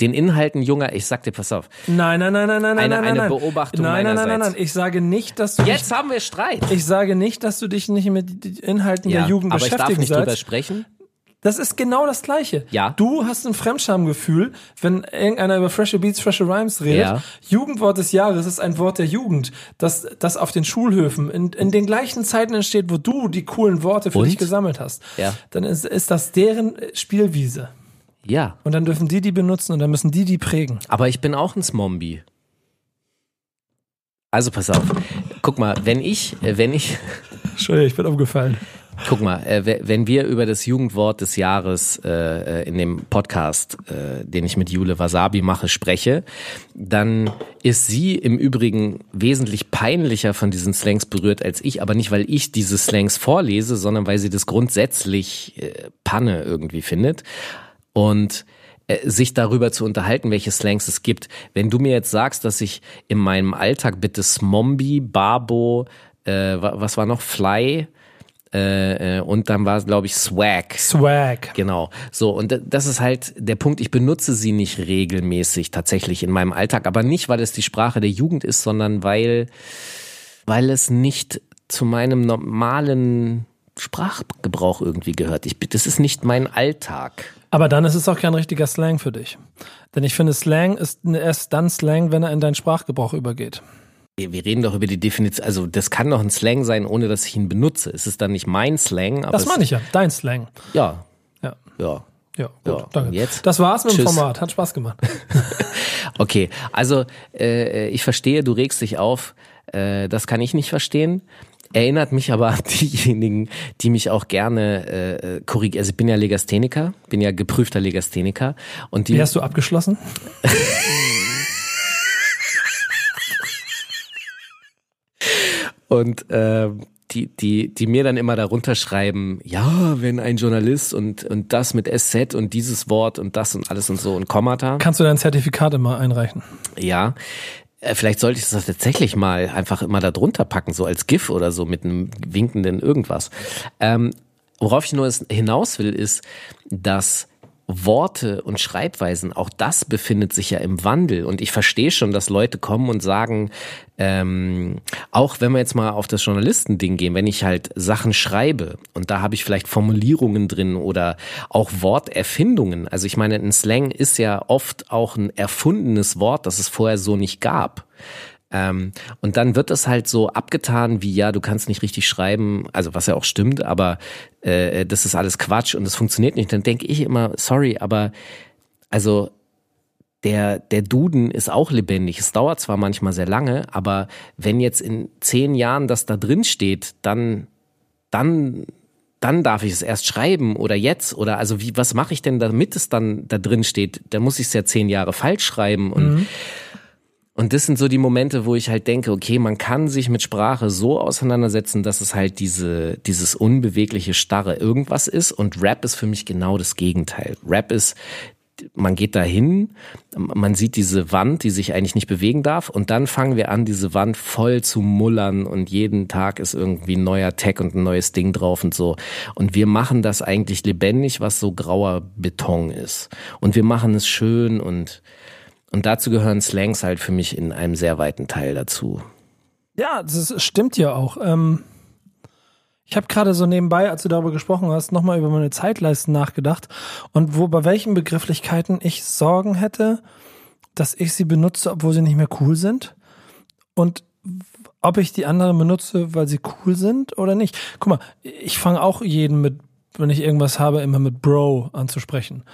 den Inhalten junger, ich sag dir, pass auf, Nein, nein, nein, nein, nein, Eine- nein, nein, eine nein. Beobachtung Nein, nein, nein, nein, nein. Ich sage nicht, dass du jetzt haben wir Streit. dich, ich sage nicht, dass du dich nicht mit den Inhalten der Jugend aber ich darf beschäftigen nicht drüber sollst. sprechen. Das ist genau das Gleiche. Ja. Du hast ein Fremdschamgefühl, wenn irgendeiner über freshe Beats, freshe Rhymes redet. Ja. Jugendwort des Jahres ist ein Wort der Jugend, das, das auf den Schulhöfen in, in den gleichen Zeiten entsteht, wo du die coolen Worte für Und? dich gesammelt hast. Ja. Dann ist, ist das deren Spielwiese. Ja, Und dann dürfen die die benutzen und dann müssen die die prägen. aber ich bin auch ein Smombi. Also pass auf. Guck mal, wenn ich, äh, wenn ich, Entschuldigung, ich bin umgefallen. Guck mal, äh, we- wenn wir über das Jugendwort des Jahres äh, äh, in dem Podcast, äh, den ich mit Jule Wasabi mache, spreche, dann ist sie im Übrigen wesentlich peinlicher von diesen Slangs berührt als ich, aber nicht, weil ich diese Slangs vorlese, sondern weil sie das grundsätzlich äh, Panne irgendwie findet. Und äh, sich darüber zu unterhalten, welche Slangs es gibt. Wenn du mir jetzt sagst, dass ich in meinem Alltag bitte Smombi, Babo, äh, wa- was war noch, Fly, Äh, äh, und dann war es, glaube ich, Swag. Swag. Genau. So, und das ist halt der Punkt, ich benutze sie nicht regelmäßig tatsächlich in meinem Alltag, aber nicht, weil es die Sprache der Jugend ist, sondern weil, weil es nicht zu meinem normalen Sprachgebrauch irgendwie gehört. Ich, das ist nicht mein Alltag. Aber dann ist es auch kein richtiger Slang für dich. Denn ich finde, Slang ist erst dann Slang, wenn er in deinen Sprachgebrauch übergeht. Wir reden doch über die Definition, also das kann doch ein Slang sein, ohne dass ich ihn benutze. Es ist dann nicht mein Slang, aber Das meine ich ja, dein Slang. ja, Ja. ja. Ja, gut, Ja, danke. jetzt? Das war's mit dem Tschüss. Format. Hat Spaß gemacht. (laughs) Okay, also äh, ich verstehe, du regst dich auf. Äh, das kann ich nicht verstehen. Erinnert mich aber an diejenigen, die mich auch gerne äh, korrigieren. Also ich bin ja Legastheniker, bin ja geprüfter Legastheniker und die Wie hast du abgeschlossen? (laughs) und äh, die, die, die mir dann immer darunter schreiben, ja, wenn ein Journalist und, und das mit SZ und dieses Wort und das und alles und so und Kommata. Kannst du dein Zertifikat immer einreichen? Ja. Äh, Vielleicht sollte ich das tatsächlich mal einfach immer da drunter packen, so als GIF oder so mit einem winkenden irgendwas. Ähm, worauf ich nur hinaus will, ist, dass Worte und Schreibweisen, auch das befindet sich ja im Wandel. Und ich verstehe schon, dass Leute kommen und sagen, ähm, auch wenn wir jetzt mal auf das Journalistending gehen, wenn ich halt Sachen schreibe und da habe ich vielleicht Formulierungen drin oder auch Worterfindungen. Also ich meine, ein Slang ist ja oft auch ein erfundenes Wort, das es vorher so nicht gab. Ähm, und dann wird es halt so abgetan, wie ja, du kannst nicht richtig schreiben, also was ja auch stimmt, aber äh, das ist alles Quatsch und das funktioniert nicht. Dann denke ich immer, sorry, aber also der, der Duden ist auch lebendig. Es dauert zwar manchmal sehr lange, aber wenn jetzt in zehn Jahren das da drin steht, dann, dann, dann darf ich es erst schreiben oder jetzt oder also wie, was mache ich denn, damit es dann da drin steht? Dann muss ich es ja zehn Jahre falsch schreiben und und das sind so die Momente, wo ich halt denke, okay, man kann sich mit Sprache so auseinandersetzen, dass es halt diese, dieses unbewegliche, starre irgendwas ist. Und Rap ist für mich genau das Gegenteil. Rap ist, man geht dahin, man sieht diese Wand, die sich eigentlich nicht bewegen darf. Und dann fangen wir an, diese Wand voll zu mullern. Und jeden Tag ist irgendwie ein neuer Tag und ein neues Ding drauf und so. Und wir machen das eigentlich lebendig, was so grauer Beton ist. Und wir machen es schön und und dazu gehören Slangs halt für mich in einem sehr weiten Teil dazu. Ja, das stimmt ja auch. Ähm, ich habe gerade so nebenbei, als du darüber gesprochen hast, nochmal über meine Zeitleisten nachgedacht und wo bei welchen Begrifflichkeiten ich Sorgen hätte, dass ich sie benutze, obwohl sie nicht mehr cool sind. Und ob ich die anderen benutze, weil sie cool sind oder nicht. Guck mal, ich fange auch jeden mit, wenn ich irgendwas habe, immer mit Bro anzusprechen.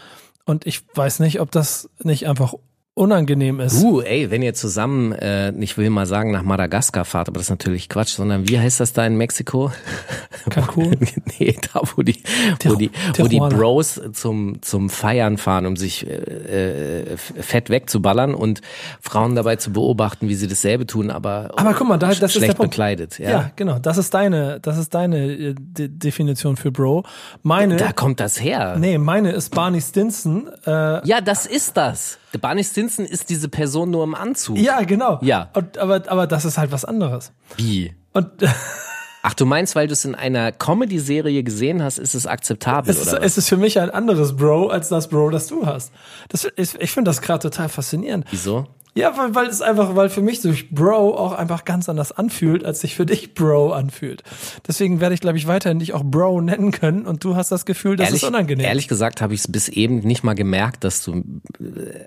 Und ich weiß nicht, ob das nicht einfach unangenehm ist. Uh, ey, wenn ihr zusammen, äh, ich will mal sagen, nach Madagaskar fahrt, aber das ist natürlich Quatsch, sondern wie heißt das da in Mexiko? (laughs) Cancun? (laughs) nee, da wo die, wo die, wo die. Bros zum, zum Feiern fahren, um sich äh, äh, fett wegzuballern und Frauen dabei zu beobachten, wie sie dasselbe tun, aber, Aber guck mal, da, das ist schlecht der Punkt. bekleidet. Ja. Ja. genau. Das ist deine, das ist deine äh, De Definition für Bro. Meine, Da kommt das her. nee, meine ist Barney Stinson. Äh, Ja, das ist das. Der Barney Stinson ist diese Person nur im Anzug. ja, genau. Ja. Und, aber, aber das ist halt was anderes. Wie? Und (laughs) Ach, du meinst, weil du es in einer Comedy-Serie gesehen hast, ist es akzeptabel, es ist, oder? was? es ist für mich ein anderes Bro als das Bro, das du hast. Das, ich ich finde das gerade total faszinierend. Wieso? Ja, weil, weil es einfach, weil für mich sich Bro auch einfach ganz anders anfühlt, als sich für dich Bro anfühlt. Deswegen werde ich, glaube ich, weiterhin dich auch Bro nennen können und du hast das Gefühl, das ehrlich, ist unangenehm. Ehrlich gesagt habe ich es bis eben nicht mal gemerkt, dass du,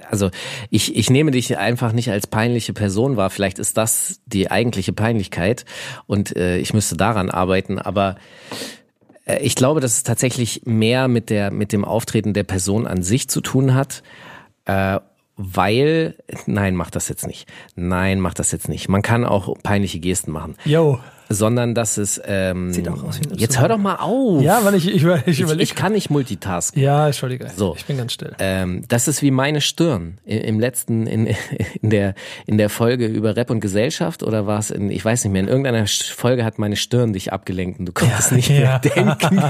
also ich, ich nehme dich einfach nicht als peinliche Person wahr. Vielleicht ist das die eigentliche Peinlichkeit und äh, ich müsste daran arbeiten, aber äh, ich glaube, dass es tatsächlich mehr mit der, mit dem Auftreten der Person an sich zu tun hat. Äh, weil, nein, mach das jetzt nicht. Nein, mach das jetzt nicht. Man kann auch peinliche Gesten machen. Yo. Sondern dass es, ähm, Sieht auch aus wie ein jetzt hör doch mal auf. Ja, weil ich, ich, ich, ich, überlege. ich kann nicht multitasken. Ja, entschuldige. So. Ich bin ganz still. Ähm, das ist wie meine Stirn im letzten in, (laughs) in der in der Folge über Rap und Gesellschaft oder war es in ich weiß nicht mehr in irgendeiner Folge hat meine Stirn dich abgelenkt und du konntest nicht mehr ja. denken.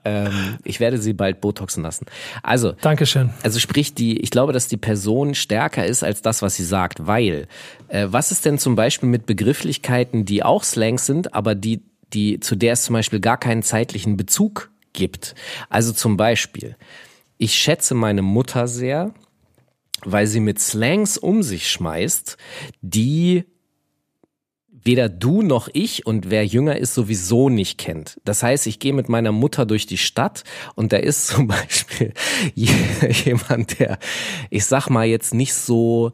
(laughs) ähm, ich werde sie bald botoxen lassen. Also Dankeschön. also sprich, die, ich glaube, dass die Person stärker ist als das, was sie sagt, weil äh, was ist denn zum Beispiel mit Begrifflichkeiten, die auch Slangs sind, aber die die, zu der es zum Beispiel gar keinen zeitlichen Bezug gibt. Also zum Beispiel, ich schätze meine Mutter sehr, weil sie mit Slangs um sich schmeißt, die weder du noch ich und wer jünger ist sowieso nicht kennt. Das heißt, ich gehe mit meiner Mutter durch die Stadt und da ist (laughs) zum Beispiel jemand, der, ich sag mal jetzt nicht so,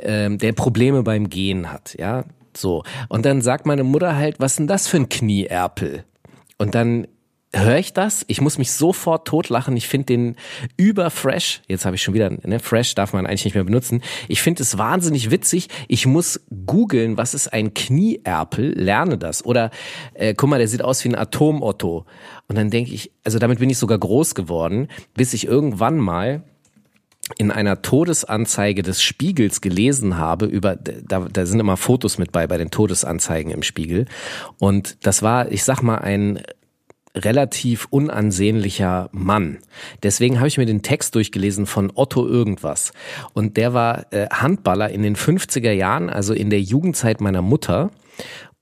ähm, der Probleme beim Gehen hat, ja, so. Und dann sagt meine Mutter halt, was denn das für ein Knieerpel? Und dann höre ich das, ich muss mich sofort totlachen. Ich finde den überfresh. Jetzt habe ich schon wieder, ne, fresh darf man eigentlich nicht mehr benutzen. Ich finde es wahnsinnig witzig. Ich muss googeln, was ist ein Knieerpel, lerne das. Oder äh, guck mal, der sieht aus wie ein Atomotto. Und dann denke ich, also damit bin ich sogar groß geworden, bis ich irgendwann mal in einer Todesanzeige des Spiegels gelesen habe über da, da sind immer Fotos mit bei bei den Todesanzeigen im Spiegel und das war ich sag mal ein relativ unansehnlicher Mann. Deswegen habe ich mir den Text durchgelesen von Otto irgendwas. Und der war äh, Handballer in den 50er Jahren, also in der Jugendzeit meiner Mutter.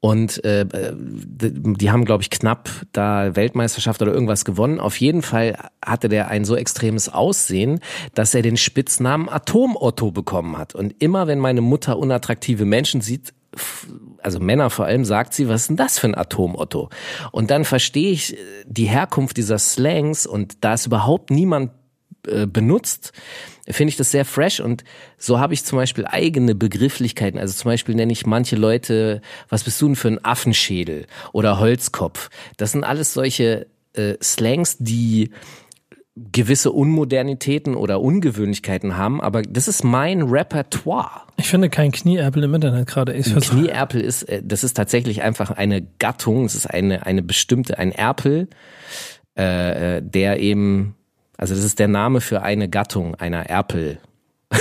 Und äh, die haben, glaube ich, knapp da Weltmeisterschaft oder irgendwas gewonnen. Auf jeden Fall hatte der ein so extremes Aussehen, dass er den Spitznamen Atom-Otto bekommen hat. Und immer wenn meine Mutter unattraktive Menschen sieht, also Männer vor allem, sagt sie, was ist denn das für ein Atom-Otto? Und dann verstehe ich äh, die Herkunft dieser Slangs und da es überhaupt niemand äh, benutzt, finde ich das sehr fresh und so habe ich zum Beispiel eigene Begrifflichkeiten. Also zum Beispiel nenne ich manche Leute, was bist du denn für ein Affenschädel oder Holzkopf? Das sind alles solche äh, Slangs, die gewisse Unmodernitäten oder Ungewöhnlichkeiten haben, aber das ist mein Repertoire. Ich finde kein Knieerpel im Internet gerade. Knieerpel ist, äh, das ist tatsächlich einfach eine Gattung, es ist eine, eine bestimmte, ein Erpel, äh, äh der eben, also das ist der Name für eine Gattung einer Erpel. (laughs)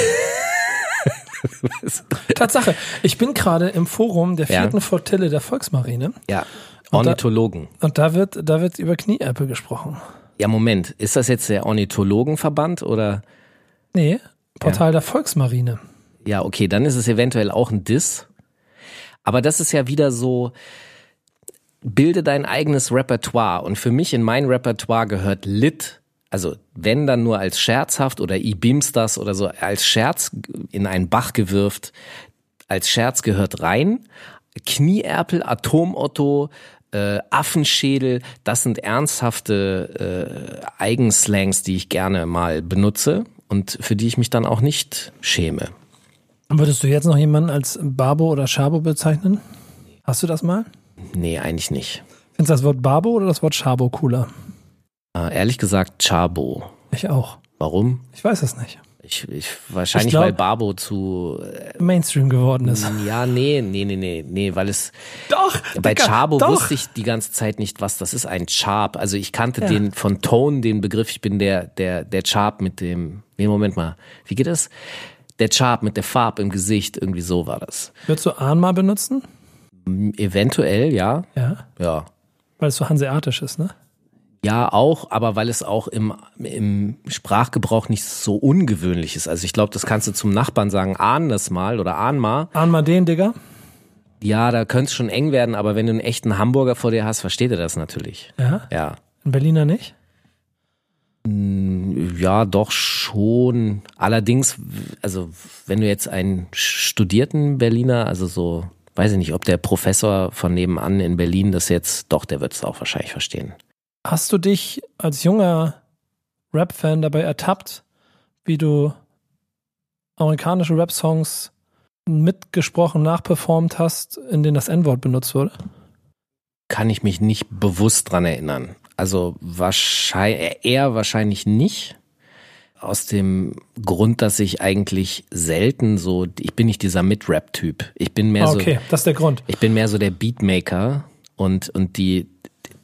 Tatsache, ich bin gerade im Forum der vierten ja. Flottille der Volksmarine. Ja, Ornithologen. Und da, und da wird, da wird über Knieerpel gesprochen. Ja, Moment, ist das jetzt der Ornithologenverband oder? Nee, Portal ja. der Volksmarine. Ja, okay, dann ist es eventuell auch ein Diss. Aber das ist ja wieder so, bilde dein eigenes Repertoire. Und für mich in mein Repertoire gehört Lit, also wenn dann nur als scherzhaft oder das oder so als Scherz in einen Bach gewirft, als Scherz gehört rein. Knieerpel, Atomotto, äh, Affenschädel, das sind ernsthafte äh, Eigenslangs, die ich gerne mal benutze und für die ich mich dann auch nicht schäme. Würdest du jetzt noch jemanden als Babo oder Schabo bezeichnen? Hast du das mal? Nee, eigentlich nicht. Findest du das Wort Babo oder das Wort Schabo cooler? Äh, ehrlich gesagt, Chabo. Ich auch. Warum? Ich weiß es nicht. Ich, ich wahrscheinlich ich glaub, weil Barbo zu äh, Mainstream geworden ist. Ja, nee, nee, nee, nee, nee, weil es Doch. Bei Digga, Chabo doch. wusste ich die ganze Zeit nicht, was das ist, ein Charp. Also ich kannte ja. den von Tone den Begriff, ich bin der der der Charp mit dem Nee, Moment mal. Wie geht das? Der Charp mit der Farbe im Gesicht, irgendwie so war das. Würdest du Ahnma benutzen? Eventuell, ja. Ja. Ja. Weil es so hanseatisch ist, ne? Ja, auch, aber weil es auch im, im Sprachgebrauch nicht so ungewöhnlich ist. Also ich glaube, das kannst du zum Nachbarn sagen, ahn das mal oder ahn mal. Ahn mal den, Digga. Ja, da könnte es schon eng werden, aber wenn du einen echten Hamburger vor dir hast, versteht er das natürlich. Ja? Ja. Ein Berliner nicht? Hm, ja, doch schon. Allerdings, also wenn du jetzt einen studierten Berliner, also so, weiß ich nicht, ob der Professor von nebenan in Berlin das jetzt, doch, der wird es auch wahrscheinlich verstehen. Hast du dich als junger Rap-Fan dabei ertappt, wie du amerikanische Rap-Songs mitgesprochen, nachperformt hast, in denen das N-Wort benutzt wurde? Kann ich mich nicht bewusst dran erinnern. Also wahrscheinlich, eher wahrscheinlich nicht. Aus dem Grund, dass ich eigentlich selten so, ich bin nicht dieser Mid-Rap-Typ. Ich bin mehr okay, so. Okay, das ist der Grund. Ich bin mehr so der Beatmaker und, und die,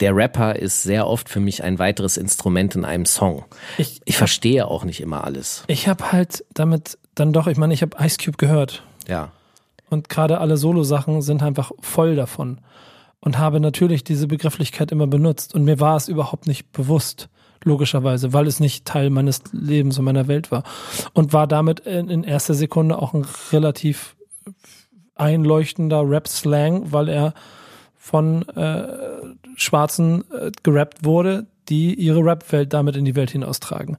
der Rapper ist sehr oft für mich ein weiteres Instrument in einem Song. Ich, ich verstehe auch nicht immer alles. Ich habe halt damit dann doch, ich meine, ich habe Ice Cube gehört. Ja. Und gerade alle Solo-Sachen sind einfach voll davon. Und habe natürlich diese Begrifflichkeit immer benutzt. Und mir war es überhaupt nicht bewusst, logischerweise, weil es nicht Teil meines Lebens und meiner Welt war. Und war damit in, in erster Sekunde auch ein relativ einleuchtender Rap-Slang, weil er von äh, Schwarzen äh, gerappt wurde, die ihre Rap-Welt damit in die Welt hinaustragen.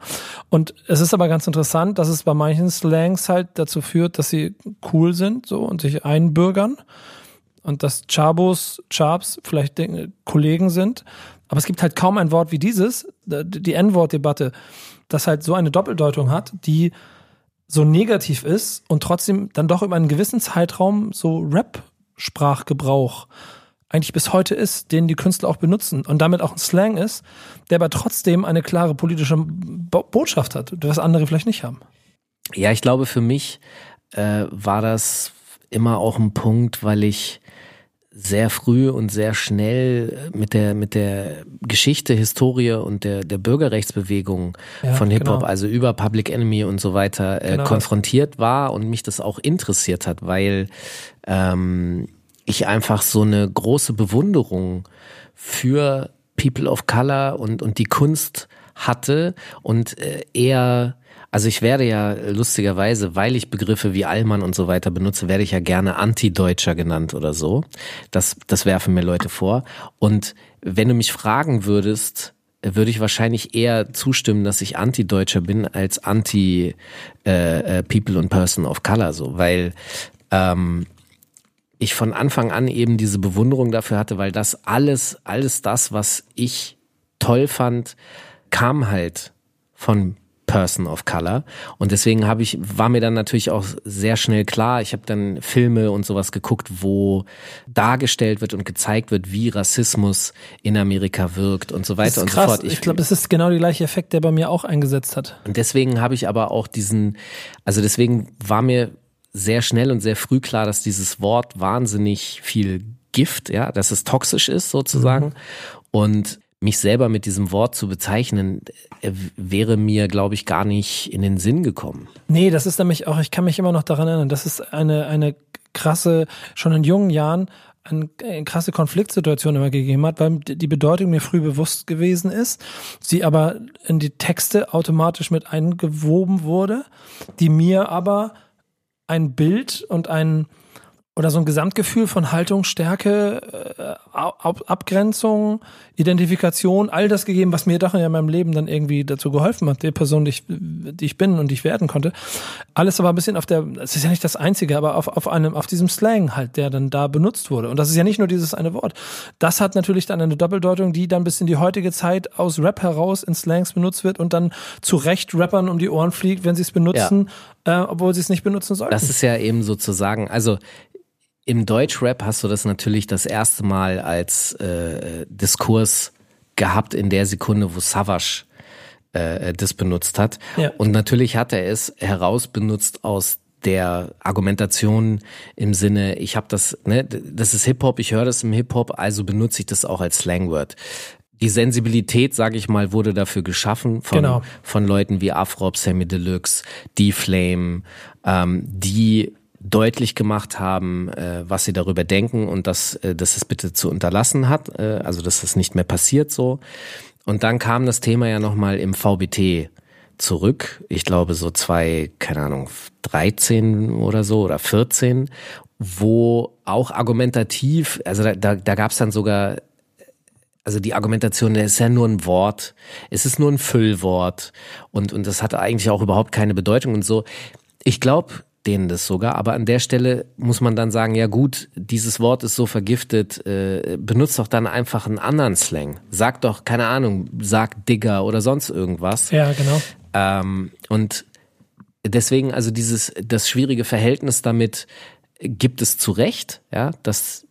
Und es ist aber ganz interessant, dass es bei manchen Slangs halt dazu führt, dass sie cool sind so und sich einbürgern und dass Chabos, Chabs vielleicht Kollegen sind. Aber es gibt halt kaum ein Wort wie dieses, die N-Wort-Debatte, das halt so eine Doppeldeutung hat, die so negativ ist und trotzdem dann doch über einen gewissen Zeitraum so Rap-Sprachgebrauch eigentlich bis heute ist, den die Künstler auch benutzen und damit auch ein Slang ist, der aber trotzdem eine klare politische Bo Botschaft hat, was andere vielleicht nicht haben. Ja, ich glaube, für mich äh, war das immer auch ein Punkt, weil ich sehr früh und sehr schnell mit der mit der Geschichte, Historie und der der Bürgerrechtsbewegung ja, von Hip Hop, genau. also über Public Enemy und so weiter äh, genau konfrontiert war und mich das auch interessiert hat, weil ähm, ich einfach so eine große Bewunderung für People of Color und, und die Kunst hatte und äh, eher, also ich werde ja lustigerweise, weil ich Begriffe wie Allmann und so weiter benutze, werde ich ja gerne Anti-Deutscher genannt oder so. Das, das werfen mir Leute vor. Und wenn du mich fragen würdest, würde ich wahrscheinlich eher zustimmen, dass ich Anti-Deutscher bin als Anti-People äh, äh und Person of Color, so, weil ähm, ich von Anfang an eben diese Bewunderung dafür hatte, weil das alles, alles das, was ich toll fand, kam halt von Person of Color und deswegen habe ich war mir dann natürlich auch sehr schnell klar, ich habe dann Filme und sowas geguckt, wo dargestellt wird und gezeigt wird, wie Rassismus in Amerika wirkt und so weiter und krass. so fort. Ich, ich glaube, es ist genau der gleiche Effekt, der bei mir auch eingesetzt hat. Und deswegen habe ich aber auch diesen also deswegen war mir sehr schnell und sehr früh klar, dass dieses Wort wahnsinnig viel Gift, ja, dass es toxisch ist sozusagen. Mhm. Und mich selber mit diesem Wort zu bezeichnen, äh, wäre mir, glaube ich, gar nicht in den Sinn gekommen. Nee, das ist nämlich auch, ich kann mich immer noch daran erinnern, das ist eine, eine krasse, schon in jungen Jahren, eine, eine krasse Konfliktsituation immer gegeben hat, weil die Bedeutung mir früh bewusst gewesen ist, sie aber in die Texte automatisch mit eingewoben wurde, die mir aber ein Bild und ein oder so ein Gesamtgefühl von Haltung, Stärke, äh, Abgrenzung, Identifikation, all das gegeben, was mir doch in meinem Leben dann irgendwie dazu geholfen hat, die Person, die ich, die ich bin und die ich werden konnte. Alles aber ein bisschen auf der, es ist ja nicht das Einzige, aber auf, auf einem, auf diesem Slang halt, der dann da benutzt wurde. Und das ist ja nicht nur dieses eine Wort. Das hat natürlich dann eine Doppeldeutung, die dann bis in die heutige Zeit aus Rap heraus in Slangs benutzt wird und dann zu Recht Rappern um die Ohren fliegt, wenn sie es benutzen, ja. äh, obwohl sie es nicht benutzen sollten. Das ist ja eben sozusagen, also im Deutschrap hast du das natürlich das erste Mal als äh, Diskurs gehabt in der Sekunde, wo Savage äh, das benutzt hat. Ja. Und natürlich hat er es herausbenutzt aus der Argumentation im Sinne, ich habe das, ne, das ist Hip-Hop, ich höre das im Hip-Hop, also benutze ich das auch als Slangword. Die Sensibilität, sage ich mal, wurde dafür geschaffen von, genau. von Leuten wie Afrop, Sammy Deluxe, D-Flame, ähm, die deutlich gemacht haben, äh, was sie darüber denken und dass, äh, dass es bitte zu unterlassen hat, äh, also dass das nicht mehr passiert so. Und dann kam das Thema ja nochmal im VBT zurück. Ich glaube so zwei, keine Ahnung, 13 oder so oder 14, wo auch argumentativ, also da, da, da gab es dann sogar also die Argumentation, das ist ja nur ein Wort, es ist nur ein Füllwort und, und das hat eigentlich auch überhaupt keine Bedeutung und so. Ich glaube, denen das sogar. Aber an der Stelle muss man dann sagen, ja gut, dieses Wort ist so vergiftet, äh, benutzt doch dann einfach einen anderen Slang. Sag doch, keine Ahnung, sag Digger oder sonst irgendwas. Ja, genau. Ähm, und deswegen, also dieses, das schwierige Verhältnis damit gibt es zu Recht, ja, dass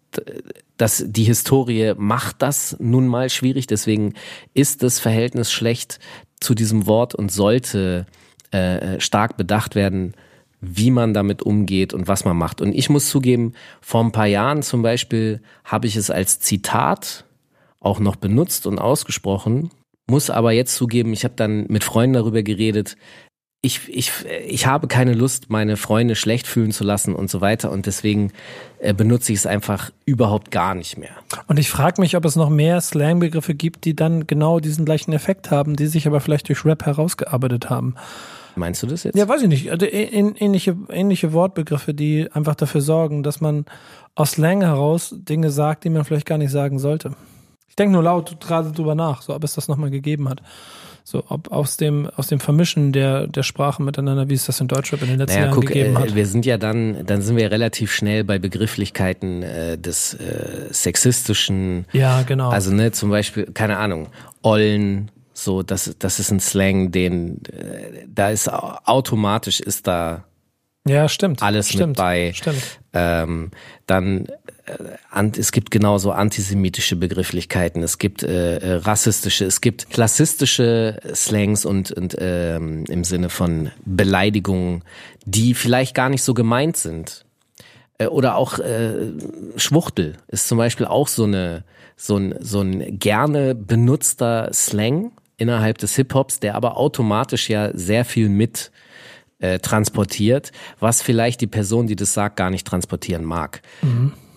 dass die Historie macht das nun mal schwierig, deswegen ist das Verhältnis schlecht zu diesem Wort und sollte äh, stark bedacht werden, wie man damit umgeht und was man macht. Und ich muss zugeben, vor ein paar Jahren zum Beispiel habe ich es als Zitat auch noch benutzt und ausgesprochen, muss aber jetzt zugeben, ich habe dann mit Freunden darüber geredet, ich, ich, ich habe keine Lust, meine Freunde schlecht fühlen zu lassen und so weiter. Und deswegen äh, benutze ich es einfach überhaupt gar nicht mehr. Und ich frage mich, ob es noch mehr Slang-Begriffe gibt, die dann genau diesen gleichen Effekt haben, die sich aber vielleicht durch Rap herausgearbeitet haben. Meinst du das jetzt? Ja, weiß ich nicht. Also ä- ä- ähnliche, ähnliche Wortbegriffe, die einfach dafür sorgen, dass man aus Slang heraus Dinge sagt, die man vielleicht gar nicht sagen sollte. Ich denke nur laut gerade drüber nach, so ob es das nochmal gegeben hat. So, ob aus dem, aus dem Vermischen der, der Sprachen miteinander, wie es das in Deutschrap in den letzten Naja, Jahren guck, gegeben äh, hat. wir sind ja dann, dann sind wir relativ schnell bei Begrifflichkeiten äh, des äh, sexistischen, Ja, genau. also ne, zum Beispiel, keine Ahnung, Ollen, so, das, das ist ein Slang, den, äh, da ist au- automatisch ist da ja, stimmt. alles stimmt, mit bei. Stimmt. Ähm, dann äh, es gibt genauso antisemitische Begrifflichkeiten, es gibt äh, äh, rassistische, es gibt klassistische Slangs und, und ähm, im Sinne von Beleidigungen, die vielleicht gar nicht so gemeint sind. Äh, oder auch äh, Schwuchtel ist zum Beispiel auch so eine so ein, so ein gerne benutzter Slang innerhalb des Hip-Hops, der aber automatisch ja sehr viel mit äh, transportiert, was vielleicht die Person, die das sagt, gar nicht transportieren mag.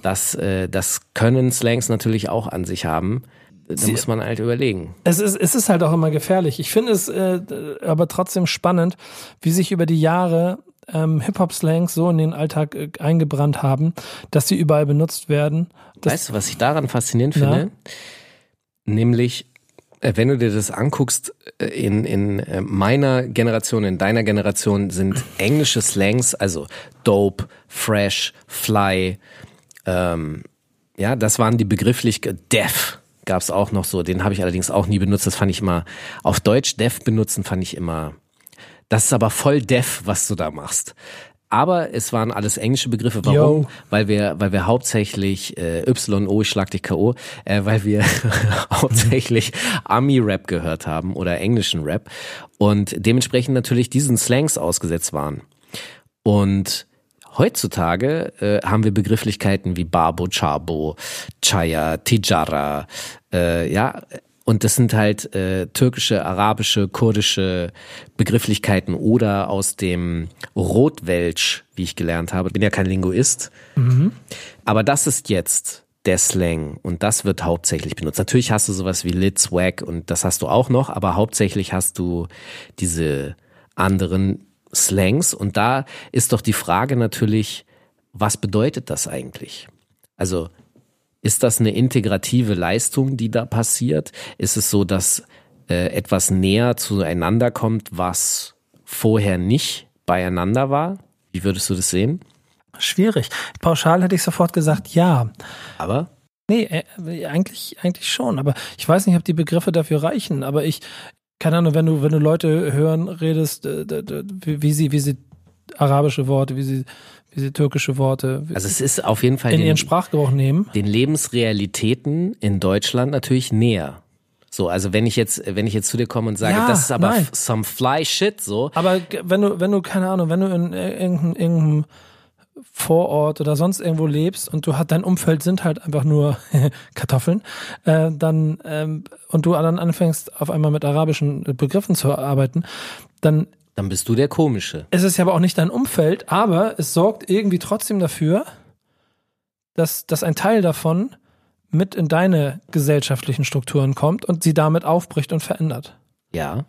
Das, äh, das können Slangs natürlich auch an sich haben. Da muss man halt überlegen. Es ist, es ist halt auch immer gefährlich. Ich finde es äh, aber trotzdem spannend, wie sich über die Jahre ähm, Hip-Hop-Slangs so in den Alltag äh, eingebrannt haben, dass sie überall benutzt werden. Das, weißt du, was ich daran faszinierend Ja. finde? Nämlich, äh, wenn du dir das anguckst, äh, in, in äh, meiner Generation, in deiner Generation sind englische Slangs, also dope, fresh, fly, ähm, ja, das waren die begrifflich Def gab es auch noch so, den habe ich allerdings auch nie benutzt, das fand ich immer, auf Deutsch Def benutzen fand ich immer, das ist aber voll Def, was du da machst. Aber es waren alles englische Begriffe. Warum? Yo. Weil wir, weil wir hauptsächlich äh, YO, ich schlag dich K.O., äh, weil wir (laughs) hauptsächlich Ami-Rap gehört haben oder englischen Rap und dementsprechend natürlich diesen Slangs ausgesetzt waren. Und heutzutage äh, haben wir Begrifflichkeiten wie Babo, Chabo, Chaya, Tijara, äh, ja, und das sind halt äh, türkische, arabische, kurdische Begrifflichkeiten oder aus dem Rotwelsch, wie ich gelernt habe. Bin ja kein Linguist. Aber das ist jetzt der Slang und das wird hauptsächlich benutzt. Natürlich hast du sowas wie Lit, Swag und das hast du auch noch, aber hauptsächlich hast du diese anderen Slangs und da ist doch die Frage natürlich, was bedeutet das eigentlich? Also ist das eine integrative Leistung, die da passiert? Ist es so, dass äh, etwas näher zueinander kommt, was vorher nicht beieinander war? Wie würdest du das sehen? schwierig. Pauschal hätte ich sofort gesagt, ja. Aber Nee, äh, eigentlich, eigentlich schon. Aber ich weiß nicht, ob die Begriffe dafür reichen. Aber ich, keine Ahnung, wenn du, wenn du Leute hören, redest, äh, wie sie, wie sie arabische Worte, wie sie, wie sie türkische Worte also es ist auf jeden Fall in den, ihren Sprachgebrauch nehmen. den Lebensrealitäten in Deutschland natürlich näher. So, also wenn ich jetzt, wenn ich jetzt zu dir komme und sage, Ja, das ist aber nein. some fly shit, so, Aber wenn du, wenn du, keine Ahnung, wenn du in äh, irgendeinem, irgendeinem Vorort oder sonst irgendwo lebst und du hat dein Umfeld sind halt einfach nur (laughs) Kartoffeln, äh, dann ähm, und du dann anfängst auf einmal mit arabischen Begriffen zu arbeiten, dann dann bist du der Komische. ist es ja aber auch nicht dein Umfeld, aber es sorgt irgendwie trotzdem dafür, dass, dass ein Teil davon mit in deine gesellschaftlichen Strukturen kommt und sie damit aufbricht und verändert. Ja.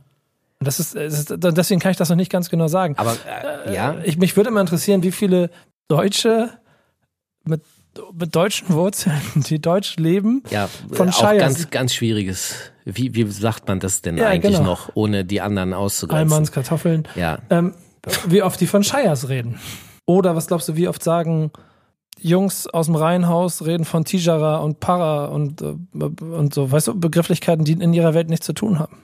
Und das ist, es ist deswegen kann ich das noch nicht ganz genau sagen. Aber äh, ja, Ich, mich würde immer interessieren, wie viele Deutsche mit, mit deutschen Wurzeln, die deutsch leben, ja, von äh, auch Shires. ganz, ganz schwieriges. Wie, wie sagt man das denn Ja, eigentlich genau. noch, ohne die anderen auszugrenzen? Almans, Kartoffeln, Ja. ähm, wie oft die von Shires reden. Oder was glaubst du, wie oft sagen Jungs aus dem Reihenhaus reden von Tijara und Para und, äh, und so, weißt du, Begrifflichkeiten, die in ihrer Welt nichts zu tun haben.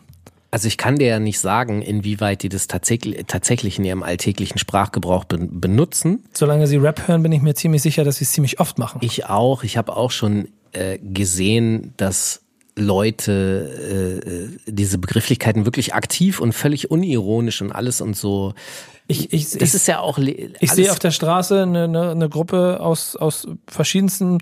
Also ich kann dir ja nicht sagen, inwieweit die das tatsächlich, tatsächlich in ihrem alltäglichen Sprachgebrauch ben- benutzen. Solange sie Rap hören, bin ich mir ziemlich sicher, dass sie es ziemlich oft machen. Ich auch. Ich habe auch schon äh, gesehen, dass Leute äh, äh, diese Begrifflichkeiten wirklich aktiv und völlig unironisch und alles und so. Ich, ich, Das ich, ist ja auch Ich sehe auf der Straße eine, eine, eine Gruppe aus, aus verschiedensten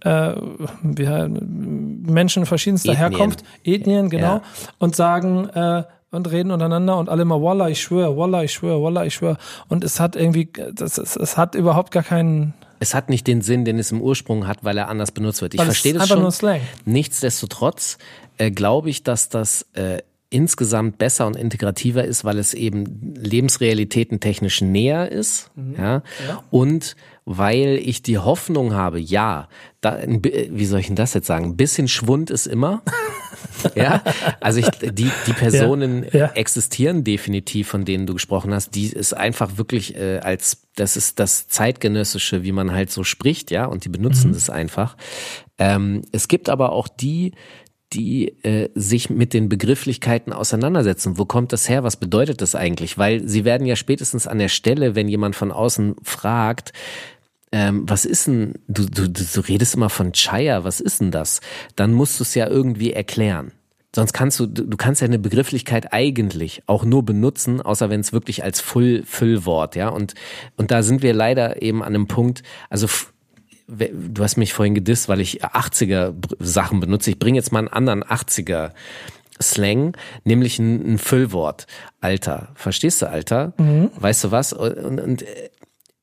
äh, wie, he- Menschen verschiedenster Ethnien. Herkunft, Ethnien, genau, Ja. und sagen äh, und reden untereinander und alle mal Wallah, ich schwöre, Wallah, ich schwöre, Wallah, ich schwöre. Und es hat irgendwie, das, es, es hat überhaupt gar keinen. Es hat nicht den Sinn, den es im Ursprung hat, weil er anders benutzt wird. Ich weil es verstehe das schon. nur Slang. Nichtsdestotrotz äh, glaube ich, dass das äh, insgesamt besser und integrativer ist, weil es eben Lebensrealitäten technisch näher ist, ja, und weil ich die Hoffnung habe, ja, da, wie soll ich denn das jetzt sagen? Ein bisschen Schwund ist immer. (laughs) (laughs) ja, also ich, die, die Personen Ja, ja. existieren definitiv, von denen du gesprochen hast. Die ist einfach wirklich äh, als, das ist das zeitgenössische, wie man halt so spricht, ja, und die benutzen das einfach. Ähm, es gibt aber auch die, die äh, sich mit den Begrifflichkeiten auseinandersetzen. Wo kommt das her? Was bedeutet das eigentlich? Weil sie werden ja spätestens an der Stelle, wenn jemand von außen fragt, ähm, was ist denn, du, du, du redest immer von Chaya, was ist denn das? Dann musst du es ja irgendwie erklären. Sonst kannst du, du kannst ja eine Begrifflichkeit eigentlich auch nur benutzen, außer wenn es wirklich als Full, Füllwort, ja. Und, und da sind wir leider eben an einem Punkt, also du hast mich vorhin gedisst, weil ich 80er Br- Sachen benutze. Ich bringe jetzt mal einen anderen 80er Slang, nämlich ein, ein Füllwort. Alter. Verstehst du, Alter? Weißt du was? Und, und,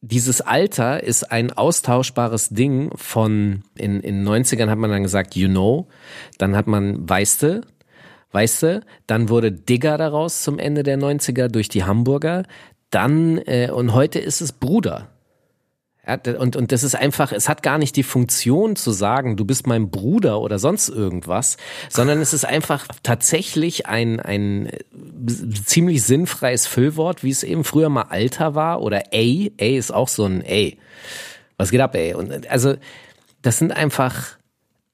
dieses Alter ist ein austauschbares Ding von, in, in 90ern hat man dann gesagt, you know, dann hat man, weißte, weißte, dann wurde Digger daraus zum Ende der 90er durch die Hamburger, dann, äh, und heute ist es Bruder. Ja, und, und das ist einfach, es hat gar nicht die Funktion zu sagen, du bist mein Bruder oder sonst irgendwas, sondern es ist einfach tatsächlich ein, ein äh, ziemlich sinnfreies Füllwort, wie es eben früher mal Alter war oder A. A ist auch so ein A. Was geht ab, ey? Und also, das sind einfach,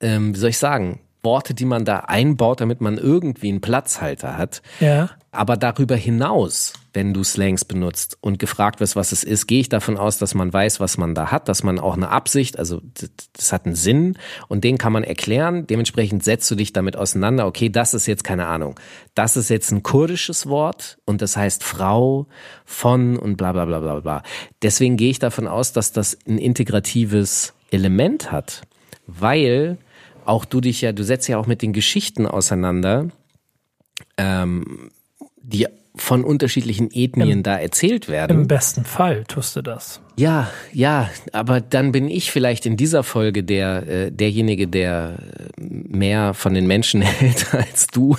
ähm, wie soll ich sagen, Worte, die man da einbaut, damit man irgendwie einen Platzhalter hat. Ja. Aber darüber hinaus, wenn du Slangs benutzt und gefragt wirst, was es ist, gehe ich davon aus, dass man weiß, was man da hat, dass man auch eine Absicht, also das, das hat einen Sinn und den kann man erklären. Dementsprechend setzt du dich damit auseinander. Okay, das ist jetzt keine Ahnung. Das ist jetzt ein kurdisches Wort und das heißt Frau von und bla bla bla bla bla. Deswegen gehe ich davon aus, dass das ein integratives Element hat, weil auch du dich ja, du setzt ja auch mit den Geschichten auseinander, ähm, die von unterschiedlichen Ethnien da erzählt werden. Im besten Fall tust du das. Ja, ja, aber dann bin ich vielleicht in dieser Folge der äh, derjenige, der mehr von den Menschen (laughs) hält als du,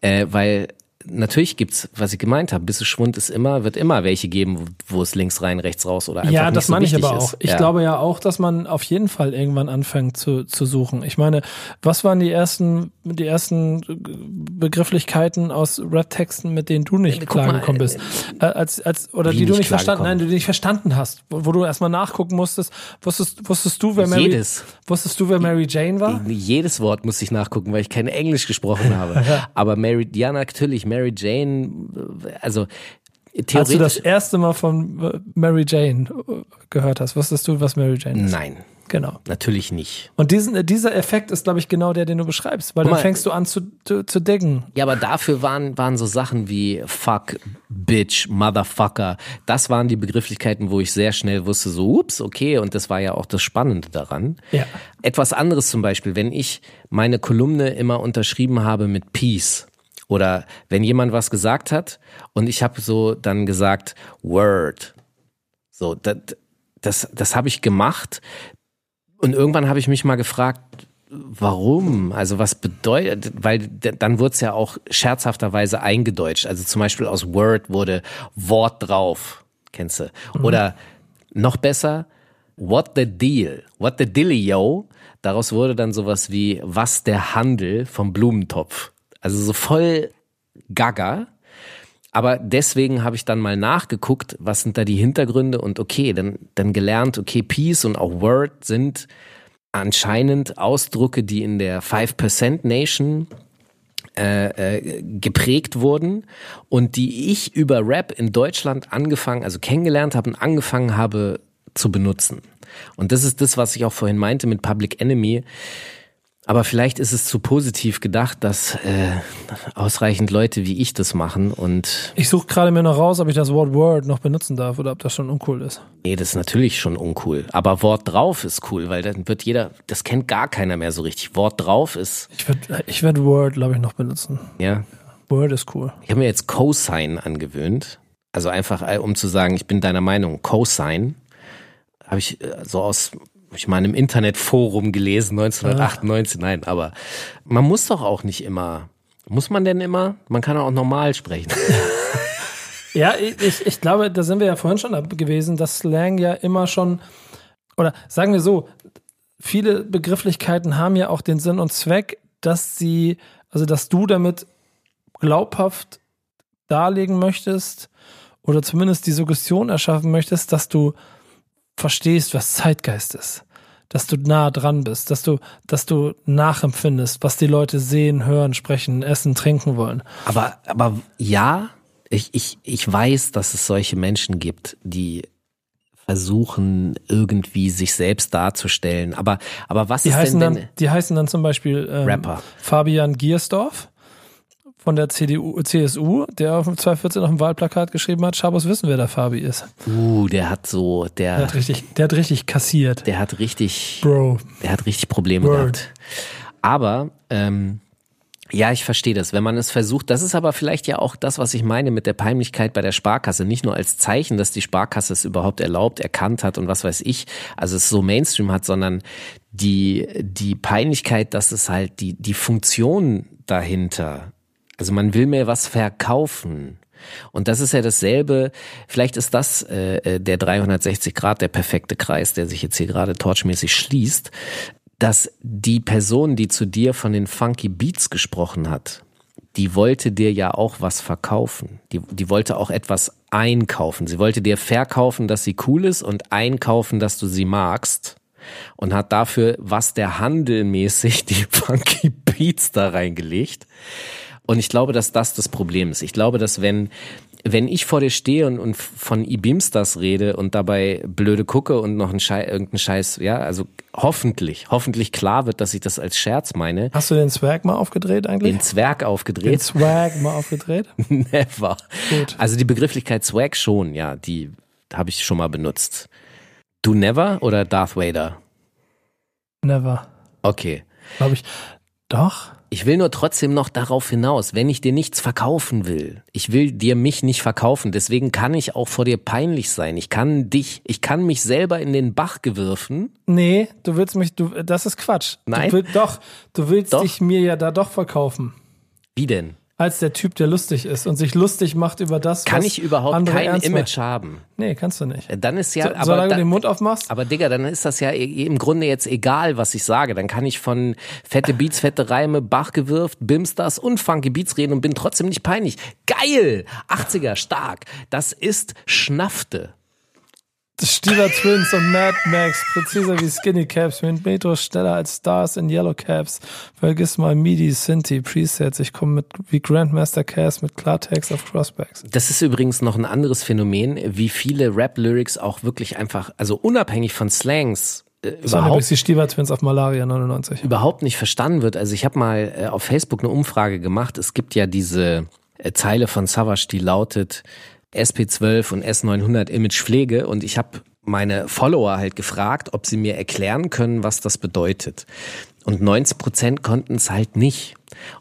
äh, weil natürlich gibt's, was ich gemeint habe, bisschen Schwund ist immer, wird immer welche geben, wo, es links rein, rechts raus oder einfach Ja, das so meine ich aber ist. auch. Ich ja. glaube ja auch, dass man auf jeden Fall irgendwann anfängt zu, zu suchen. Ich meine, was waren die ersten, die ersten Begrifflichkeiten aus Rap-Texten, mit denen du nicht mal, klargekommen bist? Äh, als, als, oder die du nicht nicht verstanden, nein, die du nicht verstanden hast, wo, wo du erstmal nachgucken musstest. Wusstest, wusstest du, wer Mary, Jedes. wusstest du, wer Mary Jane war? Jedes Wort muss ich nachgucken, weil ich kein Englisch gesprochen (laughs) habe. Aber Mary, ja natürlich, Mary Jane, also Als du das erste Mal von Mary Jane äh, gehört hast, wusstest du, was Mary Jane ist? Nein, Genau. natürlich nicht. Und diesen, äh, dieser Effekt ist, glaube ich, genau der, den du beschreibst, weil Guck dann mal. fängst du an zu, zu, zu diggen. Ja, aber dafür waren, waren so Sachen wie fuck, bitch, motherfucker. Das waren die Begrifflichkeiten, wo ich sehr schnell wusste, so, ups, okay, und das war ja auch das Spannende daran. Ja. Etwas anderes zum Beispiel, wenn ich meine Kolumne immer unterschrieben habe mit Peace oder wenn jemand was gesagt hat und ich habe so dann gesagt, Word. So, das, das, das habe ich gemacht und irgendwann habe ich mich mal gefragt, warum? Also was bedeutet, weil dann wurde es ja auch scherzhafterweise eingedeutscht. Also zum Beispiel aus Word wurde Wort drauf, kennst du? Oder noch besser, what the deal? What the dealio? Daraus wurde dann sowas wie was der Handel vom Blumentopf. Also so voll gaga. Aber deswegen habe ich dann mal nachgeguckt, was sind da die Hintergründe und okay, dann, dann gelernt, okay, Peace und auch Word sind anscheinend Ausdrucke, die in der 5% Nation äh, äh, geprägt wurden und die ich über Rap in Deutschland angefangen, also kennengelernt habe und angefangen habe zu benutzen. Und das ist das, was ich auch vorhin meinte mit Public Enemy. Aber vielleicht ist es zu positiv gedacht, dass äh, ausreichend Leute wie ich das machen und Ich suche gerade mir noch raus, ob ich das Wort Word noch benutzen darf oder ob das schon uncool ist. nee, das ist natürlich schon uncool. Aber Wort drauf ist cool, weil dann wird jeder, das kennt gar keiner mehr so richtig. Wort drauf ist, Ich würde ich werd Word, glaube ich, noch benutzen. ja, Word ist cool. Ich habe mir jetzt Cosine angewöhnt. Also einfach, äh, um zu sagen, ich bin deiner Meinung. Cosine habe ich äh, so aus ich mal in einem Internetforum gelesen, 1998. Nein, aber man muss doch auch nicht immer Muss man denn immer? Man kann auch normal sprechen. (laughs) Ja, ich, ich glaube, da sind wir ja vorhin schon gewesen, dass Slang ja immer schon, oder sagen wir so, viele Begrifflichkeiten haben ja auch den Sinn und Zweck, dass sie, also dass du damit glaubhaft darlegen möchtest oder zumindest die Suggestion erschaffen möchtest, dass du verstehst, was Zeitgeist ist. Dass du nah dran bist, dass du, dass du nachempfindest, was die Leute sehen, hören, sprechen, essen, trinken wollen. Aber, aber ja, ich, ich, ich weiß, dass es solche Menschen gibt, die versuchen, irgendwie sich selbst darzustellen. Aber, aber was Die ist heißen, denn, denn dann, die heißen dann zum Beispiel ähm, Rapper. Fabian Giersdorf von der CDU, CSU, der auf dem 2014 auf dem Wahlplakat geschrieben hat, Schabos wissen, wer der Fabi ist. uh, der hat so, Der der, hat richtig, der hat richtig kassiert. der hat richtig, Bro. der hat richtig Probleme Word. gehabt. Aber, ähm, ja, ich verstehe das. Wenn man es versucht, das ist aber vielleicht ja auch das, was ich meine mit der Peinlichkeit bei der Sparkasse. Nicht nur als Zeichen, dass die Sparkasse es überhaupt erlaubt, erkannt hat und was weiß ich, also es so Mainstream hat, sondern die, die Peinlichkeit, dass es halt die, die Funktion dahinter, also man will mir was verkaufen. Und das ist ja dasselbe, vielleicht ist das äh, äh, der 360 Grad, der perfekte Kreis, der sich jetzt hier gerade torchmäßig schließt, dass die Person, die zu dir von den Funky Beats gesprochen hat, die wollte dir ja auch was verkaufen. Die, die wollte auch etwas einkaufen. Sie wollte dir verkaufen, dass sie cool ist und einkaufen, dass du sie magst. Und hat dafür, was der Handel mäßig, die (laughs) Funky Beats da reingelegt. Und ich glaube, dass das das Problem ist. Ich glaube, dass wenn, wenn ich vor dir stehe und, und von E-Beamstars rede und dabei blöde gucke und noch ein Scheiß, irgendein Scheiß, ja, also hoffentlich, hoffentlich klar wird, dass ich das als Scherz meine, Hast du den Swag mal aufgedreht eigentlich? den Zwerg Den aufgedreht. Swag mal aufgedreht? (laughs) Never. Gut. Also die Begrifflichkeit Swag schon, ja, die habe ich schon mal benutzt. Du never oder Darth Vader? Never. Okay. Glaube ich. Doch? Ich will nur trotzdem noch darauf hinaus, wenn ich dir nichts verkaufen will. Ich will dir mich nicht verkaufen, deswegen kann ich auch vor dir peinlich sein. Ich kann dich, ich kann mich selber in den Bach gewürfen. Nee, du willst mich, du, das ist Quatsch. Nein. Du will, doch, du willst Doch. dich mir ja da doch verkaufen. Wie denn? Als der Typ, der lustig ist und sich lustig macht über das, Kann was ich überhaupt andere kein ernst Image meinen. haben? Nee, kannst du nicht. Dann ist ja, so, aber solange du dann- den Mund aufmachst, Aber Digga, dann ist das ja im Grunde jetzt egal, was ich sage. Dann kann ich von fette Beats, fette Reime, Bach gewirft, Bimsters und Funky Beats reden und bin trotzdem nicht peinlich. Geil! 80er, stark. Das ist Schnaffte. Stieler Twins und Mad Max, präziser wie Skinny Caps, mit Metro schneller als Stars in Yellow Caps. Vergiss mal MIDI, Synthi, Presets. Ich komme mit wie Grandmaster Cass mit Klartext auf Crossbacks. Das ist übrigens noch ein anderes Phänomen, wie viele Rap-Lyrics auch wirklich einfach, also unabhängig von Slangs, äh, Das überhaupt die Stieler Twins auf Malaria 99. überhaupt nicht verstanden wird. Also ich habe mal äh, auf Facebook eine Umfrage gemacht. Es gibt ja diese äh, Zeile von Savage, die lautet SP12 und S900 Image Pflege und ich habe meine Follower halt gefragt, ob sie mir erklären können, was das bedeutet. Und 90 Prozent konnten es halt nicht.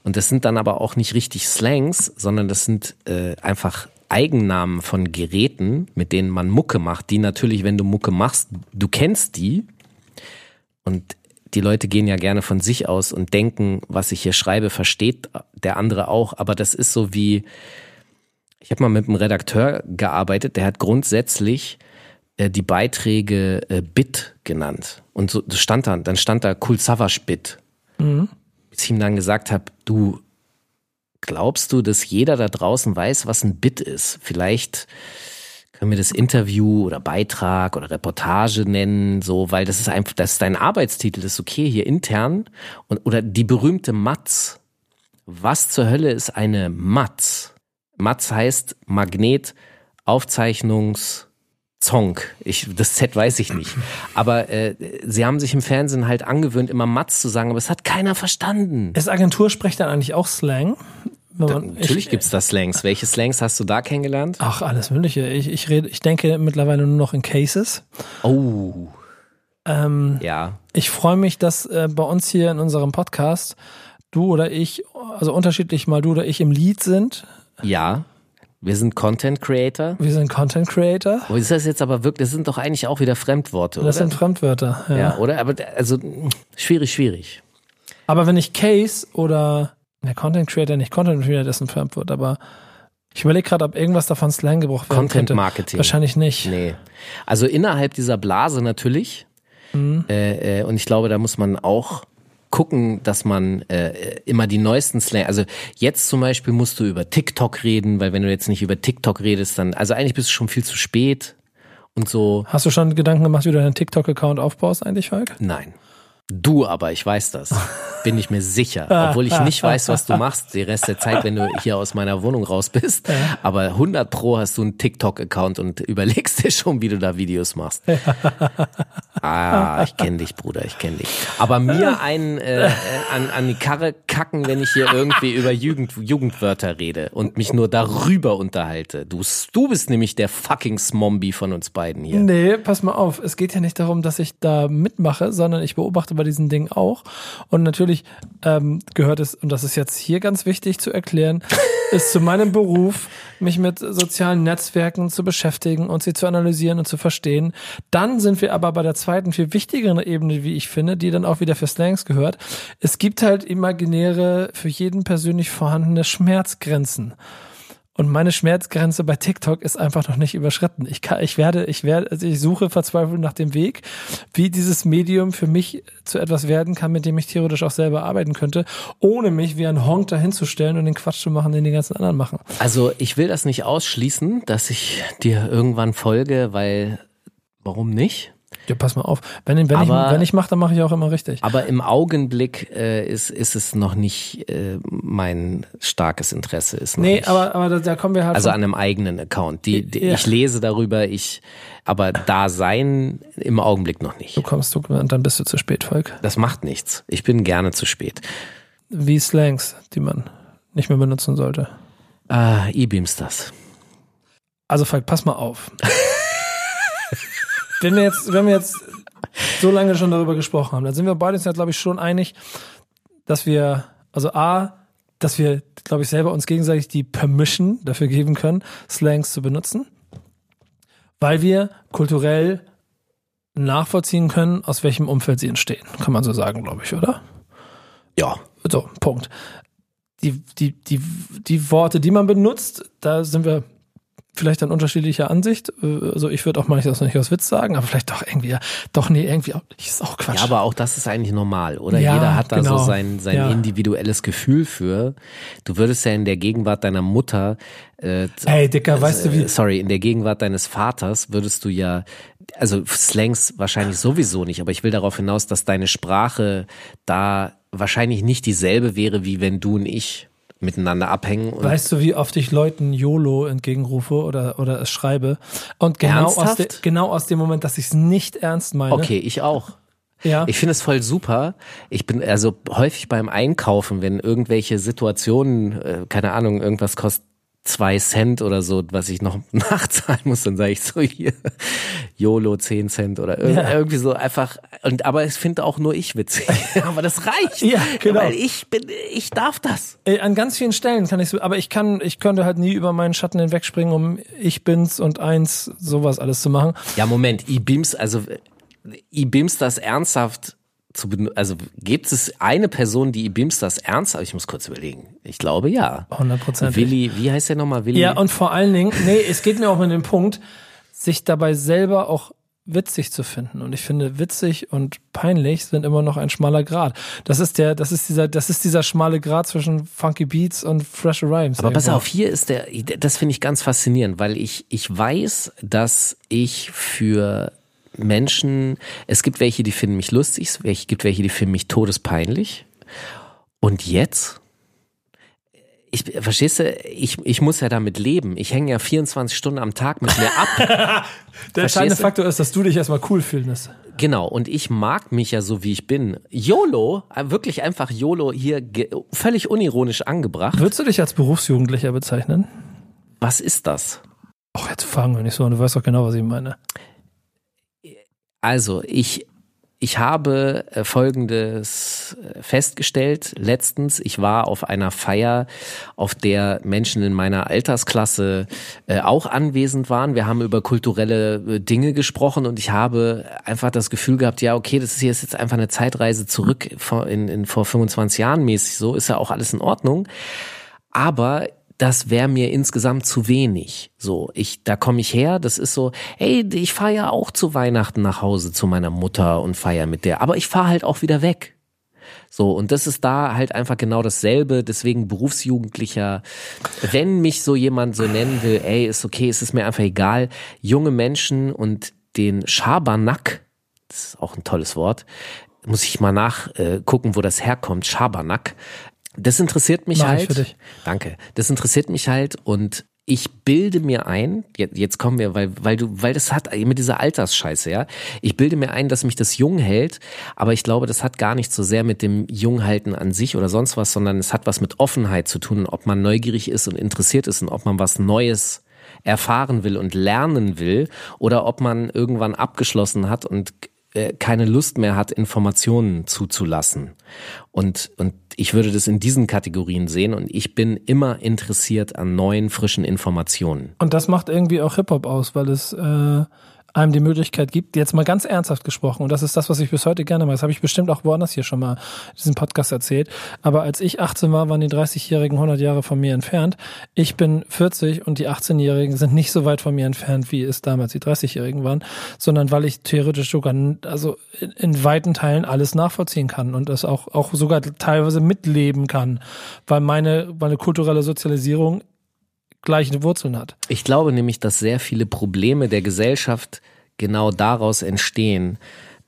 Und das sind dann aber auch nicht richtig Slangs, sondern das sind äh, einfach Eigennamen von Geräten, mit denen man Mucke macht, die natürlich, wenn du Mucke machst, du kennst die, und die Leute gehen ja gerne von sich aus und denken, was ich hier schreibe, versteht der andere auch. Aber das ist so wie, ich habe mal mit einem Redakteur gearbeitet, der hat grundsätzlich äh, die Beiträge äh, Bit genannt. Und so das stand dann, dann stand da Savage Bit. Bis ich ihm dann gesagt habe, du glaubst du, dass jeder da draußen weiß, was ein Bit ist? Vielleicht können wir das Interview oder Beitrag oder Reportage nennen, so, weil das ist einfach, das ist dein Arbeitstitel, das ist okay hier intern und oder die berühmte Matz. Was zur Hölle ist eine Matz? Matz heißt Magnet Aufzeichnungs Zong. Ich, das Z weiß ich nicht. Aber äh, sie haben sich im Fernsehen halt angewöhnt, immer Matz zu sagen, aber es hat keiner verstanden. Ist Agentursprech dann eigentlich auch Slang? Man, Natürlich ich, gibt's da Slangs. Welche Slangs hast du da kennengelernt? Ach, alles Mögliche. Ich, ich rede, ich denke mittlerweile nur noch in Cases. Oh, Ähm, ja. Ich freue mich, dass äh, bei uns hier in unserem Podcast du oder ich, also unterschiedlich mal du oder ich im Lied sind. Ja, wir sind Content Creator. Wir sind Content Creator. Wo ist das jetzt aber wirklich? Das sind doch eigentlich auch wieder Fremdworte, oder? Das sind Fremdwörter. Ja. ja, oder? Aber also schwierig, schwierig. Aber wenn ich Case oder Der Content Creator, nicht Content Creator, dessen Frankfurt, aber ich überlege gerade, ob irgendwas davon Slang gebraucht werden Content könnte. Marketing. Wahrscheinlich nicht. Nee. Also innerhalb dieser Blase natürlich. Mhm. Äh, äh, und ich glaube, da muss man auch gucken, dass man äh, immer die neuesten Slang, also jetzt zum Beispiel musst du über TikTok reden, weil wenn du jetzt nicht über TikTok redest, dann, also eigentlich bist du schon viel zu spät und so. Hast du schon Gedanken gemacht, wie du deinen TikTok-Account aufbaust eigentlich, Falk? Nein. Du aber, ich weiß das. Bin ich mir sicher. Obwohl ich nicht weiß, was du machst, den Rest der Zeit, wenn du hier aus meiner Wohnung raus bist. Aber 100 Pro hast du einen TikTok-Account und überlegst dir schon, wie du da Videos machst. Ah, ich kenne dich, Bruder, ich kenne dich. Aber mir einen äh, an, an die Karre kacken, wenn ich hier irgendwie über Jugend, Jugendwörter rede und mich nur darüber unterhalte. Du, du bist nämlich der fucking Smombi von uns beiden hier. Nee, pass mal auf. Es geht ja nicht darum, dass ich da mitmache, sondern ich beobachte bei diesen Dingen auch. Und natürlich ähm, gehört es, und das ist jetzt hier ganz wichtig zu erklären, (laughs) ist zu meinem Beruf, mich mit sozialen Netzwerken zu beschäftigen und sie zu analysieren und zu verstehen. Dann sind wir aber bei der zweiten, viel wichtigeren Ebene, wie ich finde, die dann auch wieder für Slangs gehört. Es gibt halt imaginäre, für jeden persönlich vorhandene Schmerzgrenzen. Und meine Schmerzgrenze bei TikTok ist einfach noch nicht überschritten. Ich kann, ich werde, ich werde, also ich suche verzweifelt nach dem Weg, wie dieses Medium für mich zu etwas werden kann, mit dem ich theoretisch auch selber arbeiten könnte, ohne mich wie ein Honk dahinzustellen und den Quatsch zu machen, den die ganzen anderen machen. Also ich will das nicht ausschließen, dass ich dir irgendwann folge, weil warum nicht? Ja, pass mal auf. Wenn, wenn Aber- ich, wenn ich mache, dann mache ich auch immer richtig. Aber im Augenblick äh, ist, ist es noch nicht äh, mein starkes Interesse. Ist noch Nee, nicht. aber, aber da, da kommen wir halt. also an einem eigenen Account. Die, die, Ja. Ich lese darüber, ich aber da sein im Augenblick noch nicht. du kommst du und dann bist du zu spät, Volk. Das macht nichts. Ich bin gerne zu spät. Wie Slangs, die man nicht mehr benutzen sollte. Ah, E-Beams das. Also Falk, pass mal auf. (laughs) wenn wir jetzt, wenn wir jetzt so lange schon darüber gesprochen haben, dann sind wir beide uns ja, glaube ich, schon einig, dass wir, also A, dass wir, glaube ich, selber uns gegenseitig die Permission dafür geben können, Slangs zu benutzen, weil wir kulturell nachvollziehen können, aus welchem Umfeld sie entstehen. Kann man so sagen, glaube ich, oder? Ja. So, Punkt. Die, die, die, die Worte, die man benutzt, da sind wir vielleicht an unterschiedlicher Ansicht. Äh, Also ich würde auch manchmal das nicht aus Witz sagen, aber vielleicht doch irgendwie, doch nee, irgendwie auch, ist auch Quatsch. Ja, aber auch das ist eigentlich normal, oder? Ja, Jeder hat da genau. so sein, sein Ja. individuelles Gefühl für. Du würdest ja in der Gegenwart deiner Mutter, äh, Ey, Dicker, weißt du wie? äh, sorry, in der Gegenwart deines Vaters würdest du ja, also Slangs wahrscheinlich sowieso nicht, aber ich will darauf hinaus, dass deine Sprache da wahrscheinlich nicht dieselbe wäre, wie wenn du und ich miteinander abhängen. Und Weißt du, wie oft ich Leuten YOLO entgegenrufe oder, oder es schreibe? Und genau aus, de, genau aus dem Moment, dass ich es nicht ernst meine. okay, ich auch. Ja. Ich finde es voll super. Ich bin also häufig beim Einkaufen, wenn irgendwelche Situationen, äh, keine Ahnung, irgendwas kostet zwei Cent oder so, was ich noch (laughs) nachzahlen muss, dann sage ich so hier YOLO 10 Cent oder irg Ja. irgendwie so einfach. Und aber es finde auch nur ich witzig. (laughs) (laughs) aber das reicht. Ja, genau. Weil ich bin, ich darf das. Ey, An ganz vielen Stellen kann ich so, aber ich kann, ich könnte halt nie über meinen Schatten hinwegspringen, um ich bin's und eins, sowas alles zu machen. Ja, Moment, E-Beams, also E-Beams das ernsthaft zu also gibt es eine Person, die E-Beams das ernsthaft, ich muss kurz überlegen. Ich glaube ja. 100%. Willi, wie heißt der nochmal? Willi? Ja, und vor allen Dingen, nee, es geht mir auch um den Punkt, sich dabei selber auch witzig zu finden. Und ich finde, witzig und peinlich sind immer noch ein schmaler Grad. Das ist der, das ist dieser, das ist dieser schmale Grad zwischen Funky Beats und Fresh Rhymes. Aber pass auf, hier ist der, das finde ich ganz faszinierend, weil ich, ich weiß, dass ich für Menschen, es gibt welche, die finden mich lustig, es gibt welche, die finden mich todespeinlich. Und jetzt? Ich, verstehst du, ich, ich muss ja damit leben. Ich hänge ja 24 Stunden am Tag mit mir ab. (laughs) Der entscheidende? Faktor ist, dass du dich erstmal cool findest. Genau, und ich mag mich ja so, wie ich bin. YOLO, äh, wirklich einfach YOLO hier völlig unironisch angebracht. Würdest du dich als Berufsjugendlicher bezeichnen? Was ist das? Ach, jetzt fangen wir nicht so an. Du weißt doch genau, was ich meine. Also, ich, ich habe äh, Folgendes äh, festgestellt letztens. Ich war auf einer Feier, auf der Menschen in meiner Altersklasse äh, auch anwesend waren. Wir haben über kulturelle Dinge gesprochen und ich habe einfach das Gefühl gehabt, ja, okay, das ist jetzt einfach eine Zeitreise zurück in, in, vor 25 Jahren mäßig so, ist ja auch alles in Ordnung. Aber das wäre mir insgesamt zu wenig. So, ich, da komme ich her, das ist so, hey, ich fahre ja auch zu Weihnachten nach Hause zu meiner Mutter und feier mit der, aber ich fahre halt auch wieder weg. So, und das ist da halt einfach genau dasselbe, deswegen Berufsjugendlicher, wenn mich so jemand so nennen will, ey, ist okay, es ist mir einfach egal, junge Menschen und den Schabernack, das ist auch ein tolles Wort, muss ich mal nachgucken, äh, wo das herkommt, Schabernack, das interessiert mich Mach halt. für dich. Danke. Das interessiert mich halt und ich bilde mir ein, jetzt, jetzt kommen wir, weil, weil du, weil das hat mit dieser Altersscheiße, ja. Ich bilde mir ein, dass mich das jung hält, aber ich glaube, das hat gar nicht so sehr mit dem Junghalten an sich oder sonst was, sondern es hat was mit Offenheit zu tun, ob man neugierig ist und interessiert ist und ob man was Neues erfahren will und lernen will oder ob man irgendwann abgeschlossen hat und äh, keine Lust mehr hat, Informationen zuzulassen. Und, und ich würde das in diesen Kategorien sehen und ich bin immer interessiert an neuen, frischen Informationen. Und das macht irgendwie auch Hip-Hop aus, weil es äh, einem die Möglichkeit gibt, jetzt mal ganz ernsthaft gesprochen, und das ist das, was ich bis heute gerne mache, das habe ich bestimmt auch woanders hier schon mal in diesem Podcast erzählt, aber als ich 18 war, waren die 30-Jährigen 100 Jahre von mir entfernt. Ich bin 40 und die 18-Jährigen sind nicht so weit von mir entfernt, wie es damals die 30-Jährigen waren, sondern weil ich theoretisch sogar, also in, in weiten Teilen alles nachvollziehen kann und das auch, auch sogar teilweise mitleben kann, weil meine, meine kulturelle Sozialisierung gleiche Wurzeln hat. Ich glaube nämlich, dass sehr viele Probleme der Gesellschaft genau daraus entstehen.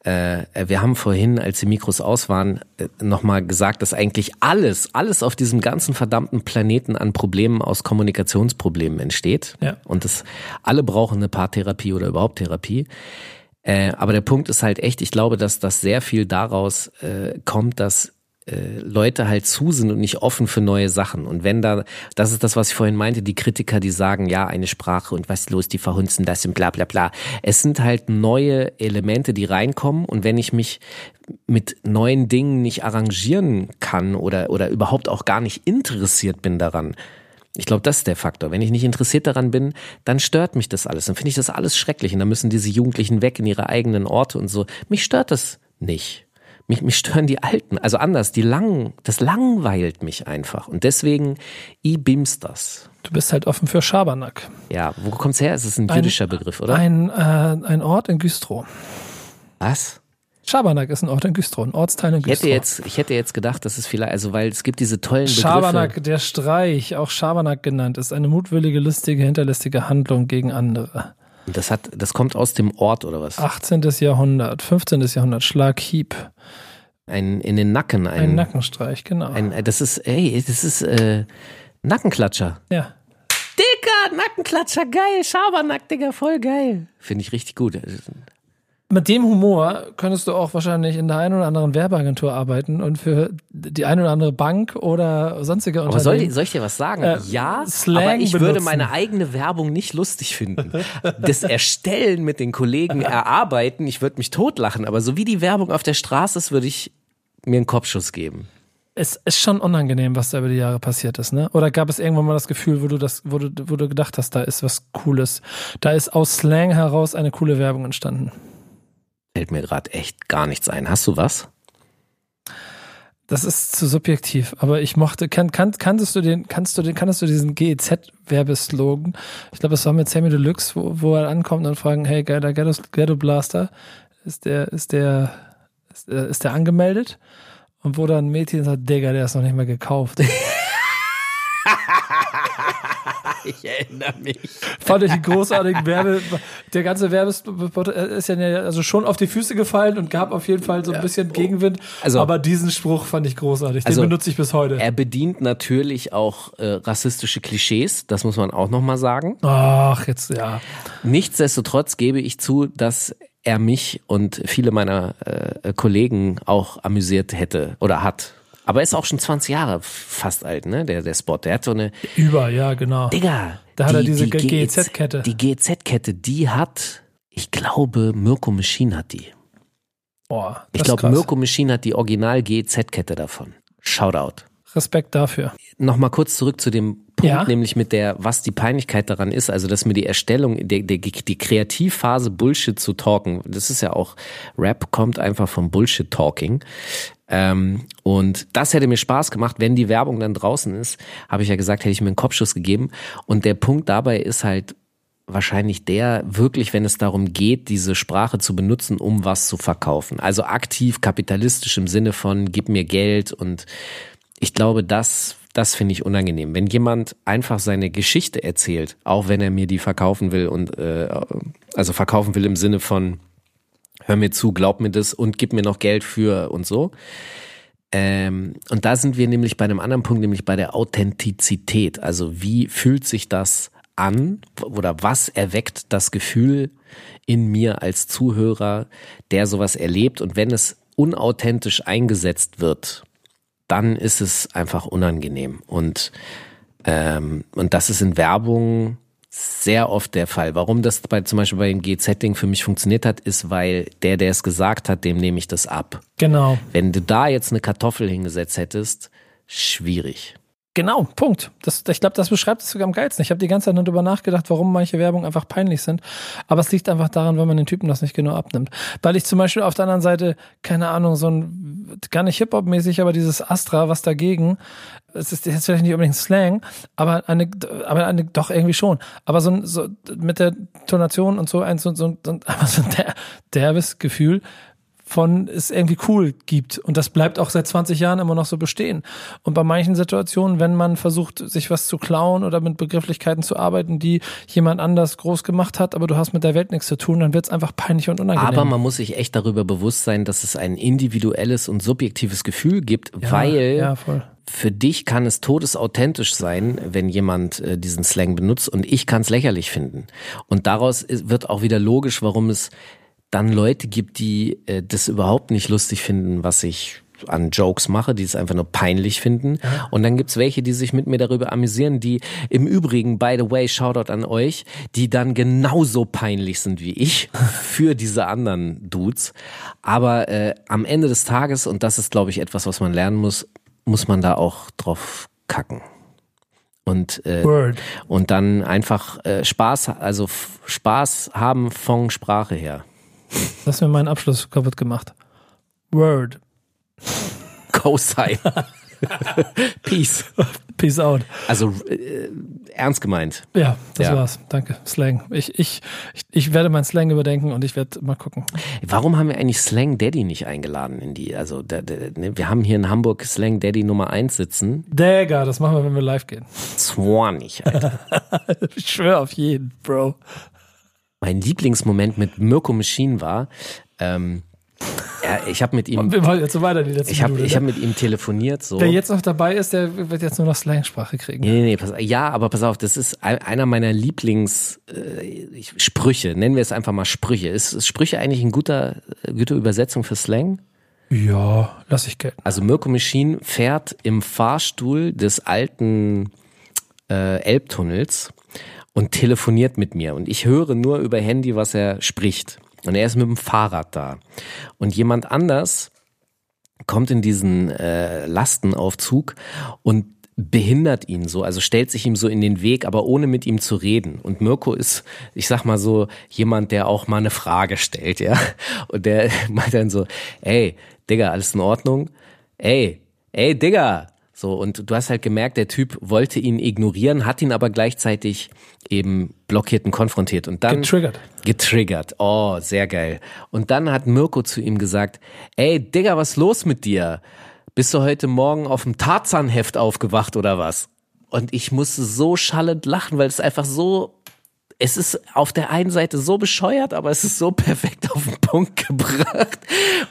Äh, wir haben vorhin, als die Mikros aus waren, äh, nochmal gesagt, dass eigentlich alles, alles auf diesem ganzen verdammten Planeten an Problemen aus Kommunikationsproblemen entsteht. Ja. Und das, alle brauchen eine Paartherapie oder überhaupt Therapie. Äh, aber der Punkt ist halt echt, ich glaube, dass das sehr viel daraus äh, kommt, dass äh, Leute halt zu sind und nicht offen für neue Sachen. Und wenn da, das ist das, was ich vorhin meinte, die Kritiker, die sagen, ja, eine Sprache und was ist los, die verhunzen das und bla bla bla. Es sind halt neue Elemente, die reinkommen und wenn ich mich mit neuen Dingen nicht arrangieren kann oder, oder überhaupt auch gar nicht interessiert bin daran, ich glaube, das ist der Faktor. Wenn ich nicht interessiert daran bin, dann stört mich das alles. Dann finde ich das alles schrecklich. Und dann müssen diese Jugendlichen weg in ihre eigenen Orte und so. Mich stört das nicht. Mich, mich stören die Alten. Also anders, die lang, das langweilt mich einfach. Und deswegen, i bims das. Du bist halt offen für Schabernack. Ja, wo kommt's her? Es ist ein Ein- jüdischer Begriff, oder? Ein, äh, ein Ort in Güstrow. Was? Schabernack ist ein Ort in Güstrow, ein Ortsteil in Ich Güstrow. hätte jetzt, ich hätte jetzt gedacht, dass es vielleicht, also weil es gibt diese tollen Begriffe. Schabernack, der Streich, auch Schabernack genannt, ist eine mutwillige, listige, hinterlistige Handlung gegen andere. Das hat, das kommt aus dem Ort oder was? 18. Jahrhundert, 15. Jahrhundert, Schlaghieb, Ein in den Nacken, ein, ein Nackenstreich, genau. ein, das ist, ey, das ist äh, Nackenklatscher. ja. Dicker, Nackenklatscher, geil, Schabernack, Digga, voll geil. Finde ich richtig gut. Mit dem Humor könntest du auch wahrscheinlich in der einen oder anderen Werbeagentur arbeiten und für die eine oder andere Bank oder sonstige Aber soll, Unternehmen. soll ich dir was sagen? Äh, ja, Slang aber ich würde benutzen. meine eigene Werbung nicht lustig finden. Das Erstellen mit den Kollegen erarbeiten, ich würde mich totlachen, aber so wie die Werbung auf der Straße ist, würde ich mir einen Kopfschuss geben. Es ist schon unangenehm, was da über die Jahre passiert ist, ne? Oder gab es irgendwann mal das Gefühl, wo du das, wo du, wo du gedacht hast, da ist was Cooles. Da ist aus Slang heraus eine coole Werbung entstanden. Fällt mir gerade echt gar nichts ein. Hast du was? Das ist zu subjektiv, aber ich mochte, kann, kann, kanntest du den, kannst du den, kannst du diesen GEZ-Werbeslogan? Ich glaube, es war mit Sammy Deluxe, wo, wo er ankommt und fragen, hey, geiler Ghetto, Ghetto Blaster, ist der, ist der, ist der, ist der angemeldet? Und wo dann ein Mädchen sagt, Digga, der ist noch nicht mal gekauft. (laughs) (laughs) Ich erinnere mich. Fand ich einen großartigen Werbe. Der ganze Werbespot ist ja also schon auf die Füße gefallen und gab auf jeden Fall so ein bisschen Gegenwind. Also- aber diesen Spruch fand ich großartig. Den Also- benutze ich bis heute. Er bedient natürlich auch äh, rassistische Klischees, das muss man auch nochmal sagen. Ach, jetzt, ja. Nichtsdestotrotz gebe ich zu, dass er mich und viele meiner äh, Kollegen auch amüsiert hätte oder hat. Aber er ist auch schon 20 Jahre fast alt, ne? Der, der Spot. Der hat so eine, Über, ja, genau. Digga. Da hat er diese GEZ-Kette. Die GEZ-Kette, die hat, ich glaube, Mirko Machine hat die. Boah, das Ich glaube. Mirko Machine hat die Original-GZ-Kette davon. Shoutout. Respekt dafür. Nochmal kurz zurück zu dem Punkt, Ja. nämlich mit der, was die Peinlichkeit daran ist, also dass mir die Erstellung, die, die, die Kreativphase Bullshit zu talken, das ist ja auch, Rap kommt einfach vom Bullshit-Talking. Ähm, und das hätte mir Spaß gemacht, wenn die Werbung dann draußen ist, habe ich ja gesagt, hätte ich mir einen Kopfschuss gegeben. Und der Punkt dabei ist halt wahrscheinlich der, wirklich, wenn es darum geht, diese Sprache zu benutzen, um was zu verkaufen. Also aktiv kapitalistisch im Sinne von, gib mir Geld und ich glaube, das, das finde ich unangenehm. Wenn jemand einfach seine Geschichte erzählt, auch wenn er mir die verkaufen will und äh, also verkaufen will im Sinne von hör mir zu, glaub mir das und gib mir noch Geld für und so. Ähm, und da sind wir nämlich bei einem anderen Punkt, nämlich bei der Authentizität. Also wie fühlt sich das an oder was erweckt das Gefühl in mir als Zuhörer, der sowas erlebt und wenn es unauthentisch eingesetzt wird, dann ist es einfach unangenehm. Und, ähm, und das ist in Werbung sehr oft der Fall. Warum das bei, zum Beispiel bei dem GZ-Ding für mich funktioniert hat, ist, weil der, der es gesagt hat, dem nehme ich das ab. Genau. Wenn du da jetzt eine Kartoffel hingesetzt hättest, schwierig. Genau, Punkt. Das, ich glaube, das beschreibt es sogar am geilsten. Ich habe die ganze Zeit nur darüber nachgedacht, warum manche Werbung einfach peinlich sind. Aber es liegt einfach daran, wenn man den Typen das nicht genau abnimmt. Weil ich zum Beispiel auf der anderen Seite, keine Ahnung, so ein, gar nicht Hip-Hop-mäßig, aber dieses Astra, was dagegen, es ist jetzt vielleicht nicht unbedingt Slang, aber eine, aber eine, doch irgendwie schon. Aber so, ein, so mit der Tonation und so ein, so, so, so, (laughs) aber so ein der, derbes Gefühl, von es irgendwie cool gibt. Und das bleibt auch seit 20 Jahren immer noch so bestehen. Und bei manchen Situationen, wenn man versucht, sich was zu klauen oder mit Begrifflichkeiten zu arbeiten, die jemand anders groß gemacht hat, aber du hast mit der Welt nichts zu tun, dann wird es einfach peinlich und unangenehm. Aber man muss sich echt darüber bewusst sein, dass es ein individuelles und subjektives Gefühl gibt, ja, weil Ja, voll. für dich kann es todesauthentisch sein, wenn jemand äh, diesen Slang benutzt und ich kann es lächerlich finden. Und daraus wird auch wieder logisch, warum es dann Leute gibt, die äh, das überhaupt nicht lustig finden, was ich an Jokes mache, die es einfach nur peinlich finden. Und dann gibt's welche, die sich mit mir darüber amüsieren, die im Übrigen, by the way, Shoutout an euch, die dann genauso peinlich sind wie ich (laughs) für diese anderen Dudes. Aber äh, am Ende des Tages, und das ist, glaube ich, etwas, was man lernen muss, muss man da auch drauf kacken. Und, äh, Word. und dann einfach äh, Spaß, also Spaß haben von Sprache her. Du hast mir meinen Abschluss kaputt gemacht. Word. Cosine. (laughs) Peace. Peace out. Also äh, ernst gemeint. Ja, das Ja. war's. Danke. Slang. Ich, ich, ich, werde meinen Slang überdenken und ich werde mal gucken. Warum haben wir eigentlich Slang Daddy nicht eingeladen in die? Also der, der, ne, wir haben hier in Hamburg Slang Daddy Nummer 1 sitzen. Digga, das machen wir, wenn wir live gehen. 20, Alter. (laughs) Ich schwöre auf jeden, Bro. Mein Lieblingsmoment mit Mirko Machine war, ähm, ja, ich habe mit ihm, so weiter ich habe ne? hab mit ihm telefoniert so. Wer jetzt noch dabei ist, der wird jetzt nur noch Slangsprache kriegen. Nee, nee, nee, pass, ja, aber pass auf, das ist ein- einer meiner Lieblings äh, nennen wir es einfach mal Sprüche. Ist, ist Sprüche eigentlich eine guter, äh, gute Übersetzung für Slang? Ja, lass ich gelten. Also Mirko Machine fährt im Fahrstuhl des alten äh, Elbtunnels und telefoniert mit mir. Und ich höre nur über Handy, was er spricht. Und er ist mit dem Fahrrad da. Und jemand anders kommt in diesen äh, Lastenaufzug und behindert ihn so, also stellt sich ihm so in den Weg, aber ohne mit ihm zu reden. Und Mirko ist, ich sag mal so, jemand, der auch mal eine Frage stellt, ja. Und der (laughs) meint dann so, ey, Digga, alles in Ordnung? Ey, ey, Digga. So, und du hast halt gemerkt, der Typ wollte ihn ignorieren, hat ihn aber gleichzeitig eben blockiert und konfrontiert. Und dann Getriggert. Getriggert. Oh, sehr geil. Und dann hat Mirko zu ihm gesagt, ey, Digga, was los mit dir? Bist du heute Morgen auf dem Tarzanheft aufgewacht oder was? Und ich musste so schallend lachen, weil es einfach so, es ist auf der einen Seite so bescheuert, aber es ist so perfekt auf den Punkt gebracht.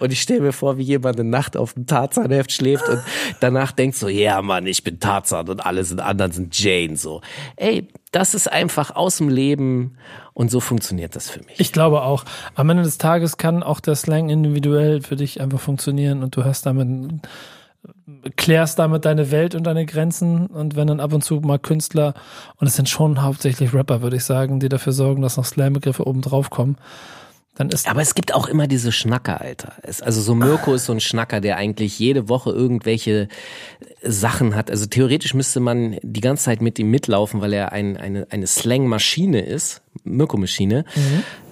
Und ich stelle mir vor, wie jemand eine Nacht auf dem Tarzanheft schläft und danach denkt so, ja Mann, ich bin Tarzan und alle sind anderen sind Jane, so. Ey, das ist einfach aus dem Leben und so funktioniert das für mich. Ich glaube auch. Am Ende des Tages kann auch der Slang individuell für dich einfach funktionieren und du hast damit, klärst damit deine Welt und deine Grenzen und wenn dann ab und zu mal Künstler, und es sind schon hauptsächlich Rapper, würde ich sagen, die dafür sorgen, dass noch Slang-Begriffe oben drauf kommen, dann ist Aber es gibt auch immer diese Schnacker, Alter. Es, also so Mirko ist so ein Schnacker, der eigentlich jede Woche irgendwelche Sachen hat. Also theoretisch müsste man die ganze Zeit mit ihm mitlaufen, weil er ein, eine, eine Slang-Maschine ist, Mirko-Maschine.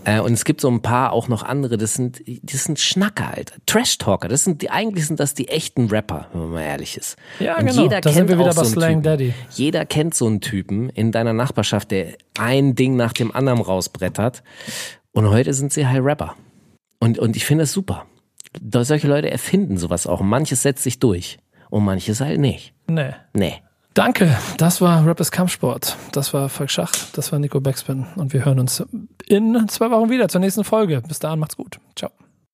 Äh, und es gibt so ein paar auch noch andere, das sind, das sind Schnacker, Alter. Trash-Talker, das sind die, eigentlich sind das die echten Rapper, wenn man mal ehrlich ist. Ja, und genau. Jeder Da kennt sind wir wieder bei so Slang Typen. Daddy. Jeder kennt so einen Typen in deiner Nachbarschaft, der ein Ding nach dem anderen rausbrettert. Und heute sind sie halt Rapper. Und, und ich finde das super. Da solche Leute erfinden sowas auch. Manches setzt sich durch. Und manches halt nicht. nee. Nee. Danke, das war Rappers Kampfsport. Das war Falk Schach, das war Nico Backspin und wir hören uns in zwei Wochen wieder zur nächsten Folge. Bis dahin, macht's gut. Ciao.